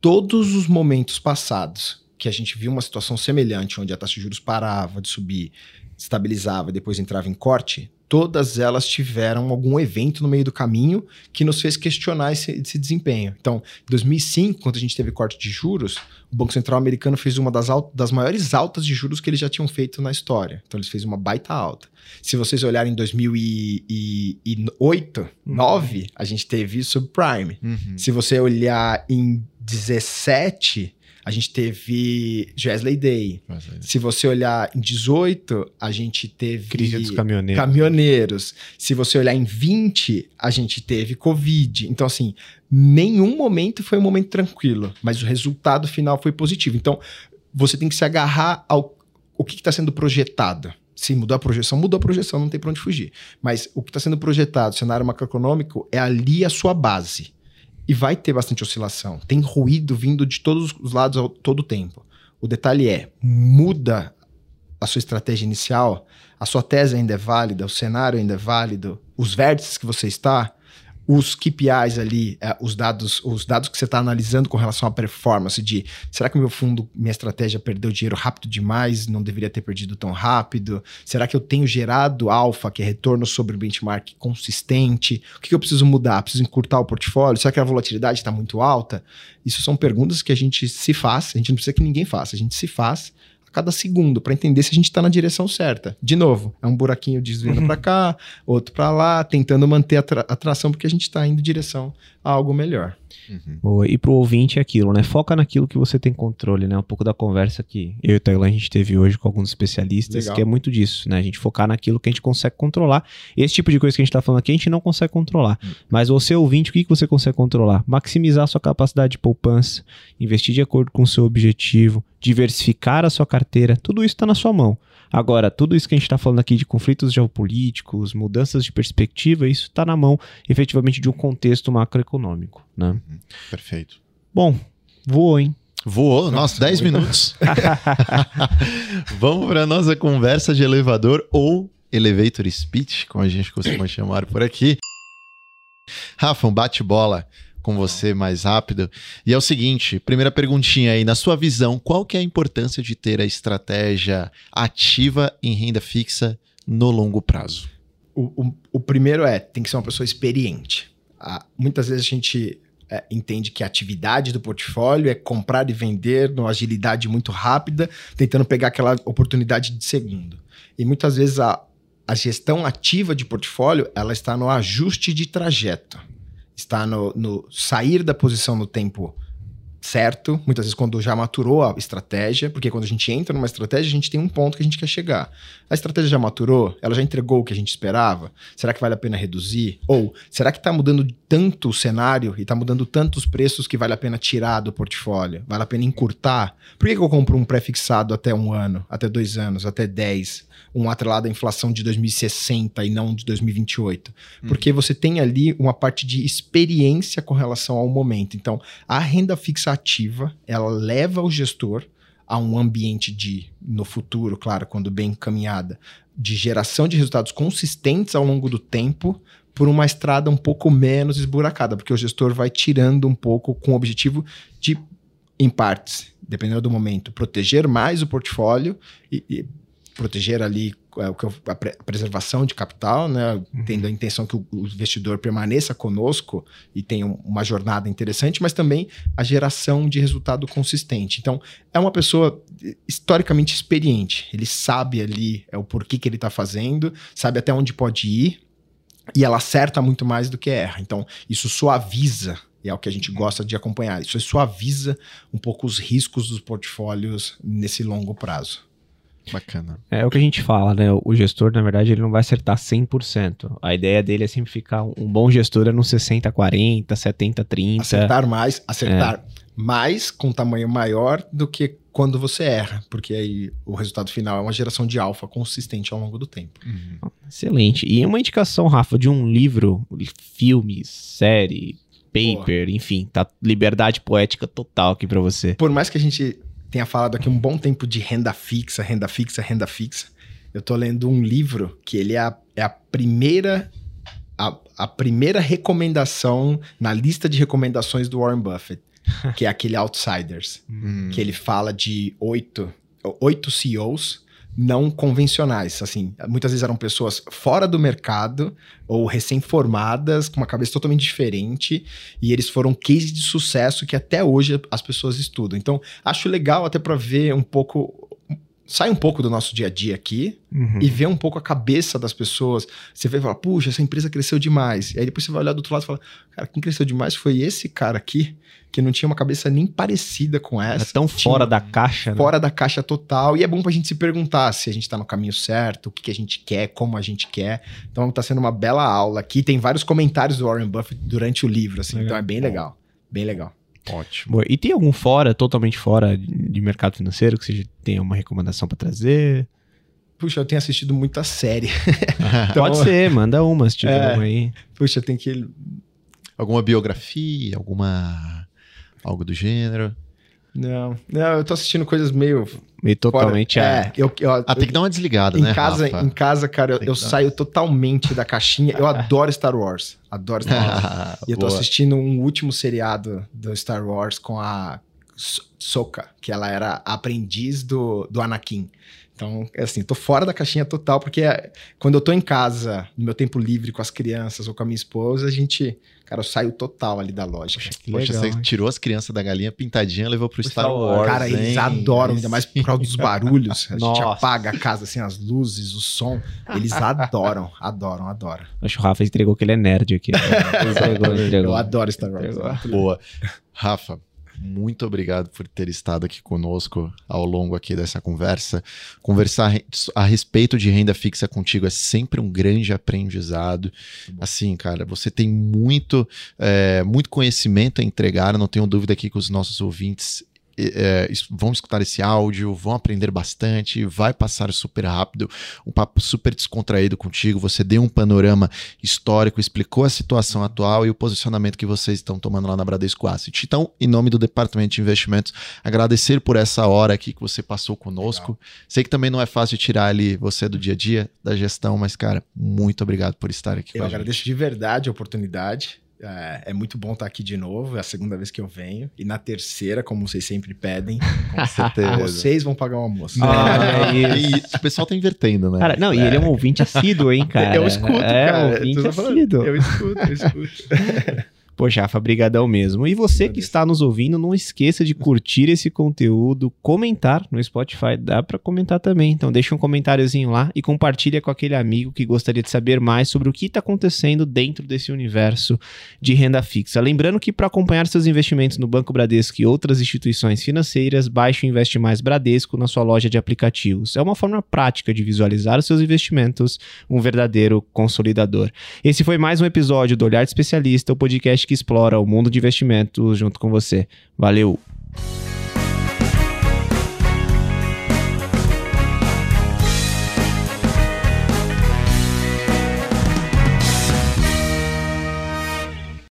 todos os momentos passados que a gente viu uma situação semelhante, onde a taxa de juros parava de subir, estabilizava e depois entrava em corte, todas elas tiveram algum evento no meio do caminho que nos fez questionar esse, esse desempenho. Então, em 2005, quando a gente teve corte de juros, o Banco Central americano fez uma das, das maiores altas de juros que eles já tinham feito na história. Então, eles fez uma baita alta. Se vocês olharem em 2008, uhum. 9, a gente teve subprime. Uhum. Se você olhar em 17, a gente teve Jesley Day. Se você olhar em 18, a gente teve. Crise dos caminhoneiros. Caminhoneiros. Se você olhar em 20, a gente teve Covid. Então, assim, nenhum momento foi um momento tranquilo, mas o resultado final foi positivo. Então, você tem que se agarrar ao o que está sendo projetado. Se mudou a projeção, mudou a projeção, não tem para onde fugir. Mas o que está sendo projetado, cenário macroeconômico, é ali a sua base e vai ter bastante oscilação. Tem ruído vindo de todos os lados ao todo o tempo. O detalhe é, muda a sua estratégia inicial, a sua tese ainda é válida, o cenário ainda é válido, os vértices que você está, os KPIs ali, é, os dados, os dados que você está analisando com relação à performance de será que o meu fundo, minha estratégia perdeu dinheiro rápido demais, não deveria ter perdido tão rápido? Será que eu tenho gerado alfa, que é retorno sobre benchmark consistente? O que, que eu preciso mudar? Preciso encurtar o portfólio? Será que a volatilidade está muito alta? Isso são perguntas que a gente se faz, a gente não precisa que ninguém faça, a gente se faz a cada segundo para entender se a gente está na direção certa. De novo, é um buraquinho desviando uhum. para cá, outro para lá, tentando manter a, tra a tração porque a gente está indo em direção algo melhor. Uhum. Boa. E pro ouvinte é aquilo, né? Foca naquilo que você tem controle, né? Um pouco da conversa que eu e o Tailan a gente teve hoje com alguns especialistas, Legal. que é muito disso, né? A gente focar naquilo que a gente consegue controlar. Esse tipo de coisa que a gente tá falando aqui, a gente não consegue controlar. Uhum. Mas você, ouvinte, o que, que você consegue controlar? Maximizar a sua capacidade de poupança, investir de acordo com o seu objetivo, diversificar a sua carteira, tudo isso está na sua mão. Agora, tudo isso que a gente está falando aqui de conflitos geopolíticos, mudanças de perspectiva, isso está na mão efetivamente de um contexto macroeconômico. Né? Uhum. Perfeito. Bom, voou, hein? Voou, nossa, 10 minutos. Vamos para nossa conversa de elevador ou elevator speech, como a gente costuma chamar por aqui. Rafa, um bate-bola com você mais rápido. E é o seguinte, primeira perguntinha aí, na sua visão, qual que é a importância de ter a estratégia ativa em renda fixa no longo prazo? O, o, o primeiro é, tem que ser uma pessoa experiente. Muitas vezes a gente é, entende que a atividade do portfólio é comprar e vender numa agilidade muito rápida, tentando pegar aquela oportunidade de segundo. E muitas vezes a, a gestão ativa de portfólio ela está no ajuste de trajeto, está no, no sair da posição no tempo certo, muitas vezes quando já maturou a estratégia, porque quando a gente entra numa estratégia, a gente tem um ponto que a gente quer chegar. A estratégia já maturou? Ela já entregou o que a gente esperava? Será que vale a pena reduzir? Ou será que está mudando tanto o cenário e está mudando tanto os preços que vale a pena tirar do portfólio? Vale a pena encurtar? Por que, que eu compro um pré-fixado até um ano, até dois anos, até dez? Um atrelado à inflação de 2060 e não de 2028. Hum. Porque você tem ali uma parte de experiência com relação ao momento. Então, a renda fixa ativa, ela leva o gestor a um ambiente de, no futuro, claro, quando bem encaminhada, de geração de resultados consistentes ao longo do tempo, por uma estrada um pouco menos esburacada, porque o gestor vai tirando um pouco com o objetivo de, em partes, dependendo do momento, proteger mais o portfólio e, e proteger ali é, a preservação de capital, né? Uhum. tendo a intenção que o, investidor permaneça conosco e tenha uma jornada interessante, mas também a geração de resultado consistente. Então, é uma pessoa historicamente experiente, ele sabe ali é, o porquê que ele está fazendo, sabe até onde pode ir e ela acerta muito mais do que erra. Então, isso suaviza e é o que a gente gosta de acompanhar. Isso suaviza um pouco os riscos dos portfólios nesse longo prazo. Bacana. É o que a gente fala, né? O gestor, na verdade, ele não vai acertar 100%. A ideia dele é sempre ficar um bom gestor é no 60, 40, 70, 30. Acertar mais, acertar é. mais com tamanho maior do que quando você erra, porque aí o resultado final é uma geração de alfa consistente ao longo do tempo. Uhum. Excelente. E uma indicação, Rafa, de um livro, filme, série, paper, Boa. enfim, tá liberdade poética total aqui para você. Por mais que a gente tenha falado aqui um bom tempo de renda fixa, renda fixa, renda fixa. Eu tô lendo um livro que ele é a, é a primeira a, a, primeira recomendação na lista de recomendações do Warren Buffett, que é aquele Outsiders, hum. que ele fala de oito, oito CEOs não convencionais. Assim, muitas vezes eram pessoas fora do mercado ou recém-formadas, com uma cabeça totalmente diferente, e eles foram cases de sucesso que até hoje as pessoas estudam. Então, acho legal até para ver um pouco sai um pouco do nosso dia a dia aqui uhum. e vê um pouco a cabeça das pessoas. Você vai falar, puxa, essa empresa cresceu demais. E aí depois você vai olhar do outro lado e fala, cara, quem cresceu demais foi esse cara aqui, que não tinha uma cabeça nem parecida com essa. É tão fora da caixa, né? Fora da caixa total. E é bom pra gente se perguntar se a gente tá no caminho certo, o que, que a gente quer, como a gente quer. Então tá sendo uma bela aula aqui. Tem vários comentários do Warren Buffett durante o livro, assim. Legal. Então é bem legal. Bem legal. Ótimo. Boa. E tem algum fora, totalmente fora de mercado financeiro, que você tem uma recomendação para trazer? Puxa, eu tenho assistido muita série. então, Pode ser, manda uma se tiver é, uma aí. Puxa, tem que. Alguma biografia, alguma. algo do gênero? Não, não, eu tô assistindo coisas meio. Meio totalmente. Fora. É, eu, eu, ah, tem que dar uma desligada, em né? Casa, Rafa? em casa, cara, eu, eu saio totalmente da caixinha. Eu adoro Star Wars. Adoro Star Wars. e eu tô assistindo um último seriado do Star Wars com a Soka, que ela era aprendiz do, do Anakin. Então, é assim, tô fora da caixinha total, porque quando eu tô em casa, no meu tempo livre com as crianças ou com a minha esposa, a gente Cara, eu saio total ali da lógica. Poxa, Poxa legal, você hein? tirou as crianças da galinha pintadinha levou pro Star, Star Wars. Cara, hein? eles adoram, ainda mais por causa dos barulhos. A gente apaga a casa, assim, as luzes, o som. Eles adoram, adoram, adoram. Acho que o Rafa entregou que ele é nerd aqui. entregou, entregou. Eu adoro Star Wars. Boa. Rafa, muito obrigado por ter estado aqui conosco ao longo aqui dessa conversa. Conversar a respeito de renda fixa contigo é sempre um grande aprendizado. Assim, cara, você tem muito, é, muito conhecimento a entregar. Não tenho dúvida aqui que os nossos ouvintes é, vão escutar esse áudio, vão aprender bastante, vai passar super rápido, um papo super descontraído contigo. Você deu um panorama histórico, explicou a situação atual e o posicionamento que vocês estão tomando lá na Bradesco Asset. Então, em nome do Departamento de Investimentos, agradecer por essa hora aqui que você passou conosco. Legal. Sei que também não é fácil tirar ali você do dia a dia, da gestão, mas, cara, muito obrigado por estar aqui. Eu agradeço de verdade a oportunidade. É, é, muito bom estar aqui de novo. É a segunda vez que eu venho. E na terceira, como vocês sempre pedem, com certeza. vocês vão pagar o almoço. Ah, é e o pessoal tá invertendo, né? Cara, não, é. e ele é um ouvinte assíduo, hein, cara? Eu escuto, é, cara. É, ouvinte assíduo. Eu escuto, eu escuto. Poxa, Rafa, brigadão mesmo. E você que está nos ouvindo, não esqueça de curtir esse conteúdo, comentar no Spotify, dá para comentar também. Então deixa um comentáriozinho lá e compartilha com aquele amigo que gostaria de saber mais sobre o que está acontecendo dentro desse universo de renda fixa. Lembrando que para acompanhar seus investimentos no Banco Bradesco e outras instituições financeiras, baixe o Investe Mais Bradesco na sua loja de aplicativos. É uma forma prática de visualizar os seus investimentos, um verdadeiro consolidador. Esse foi mais um episódio do Olhar de Especialista, o podcast que explora o mundo de investimentos junto com você. Valeu!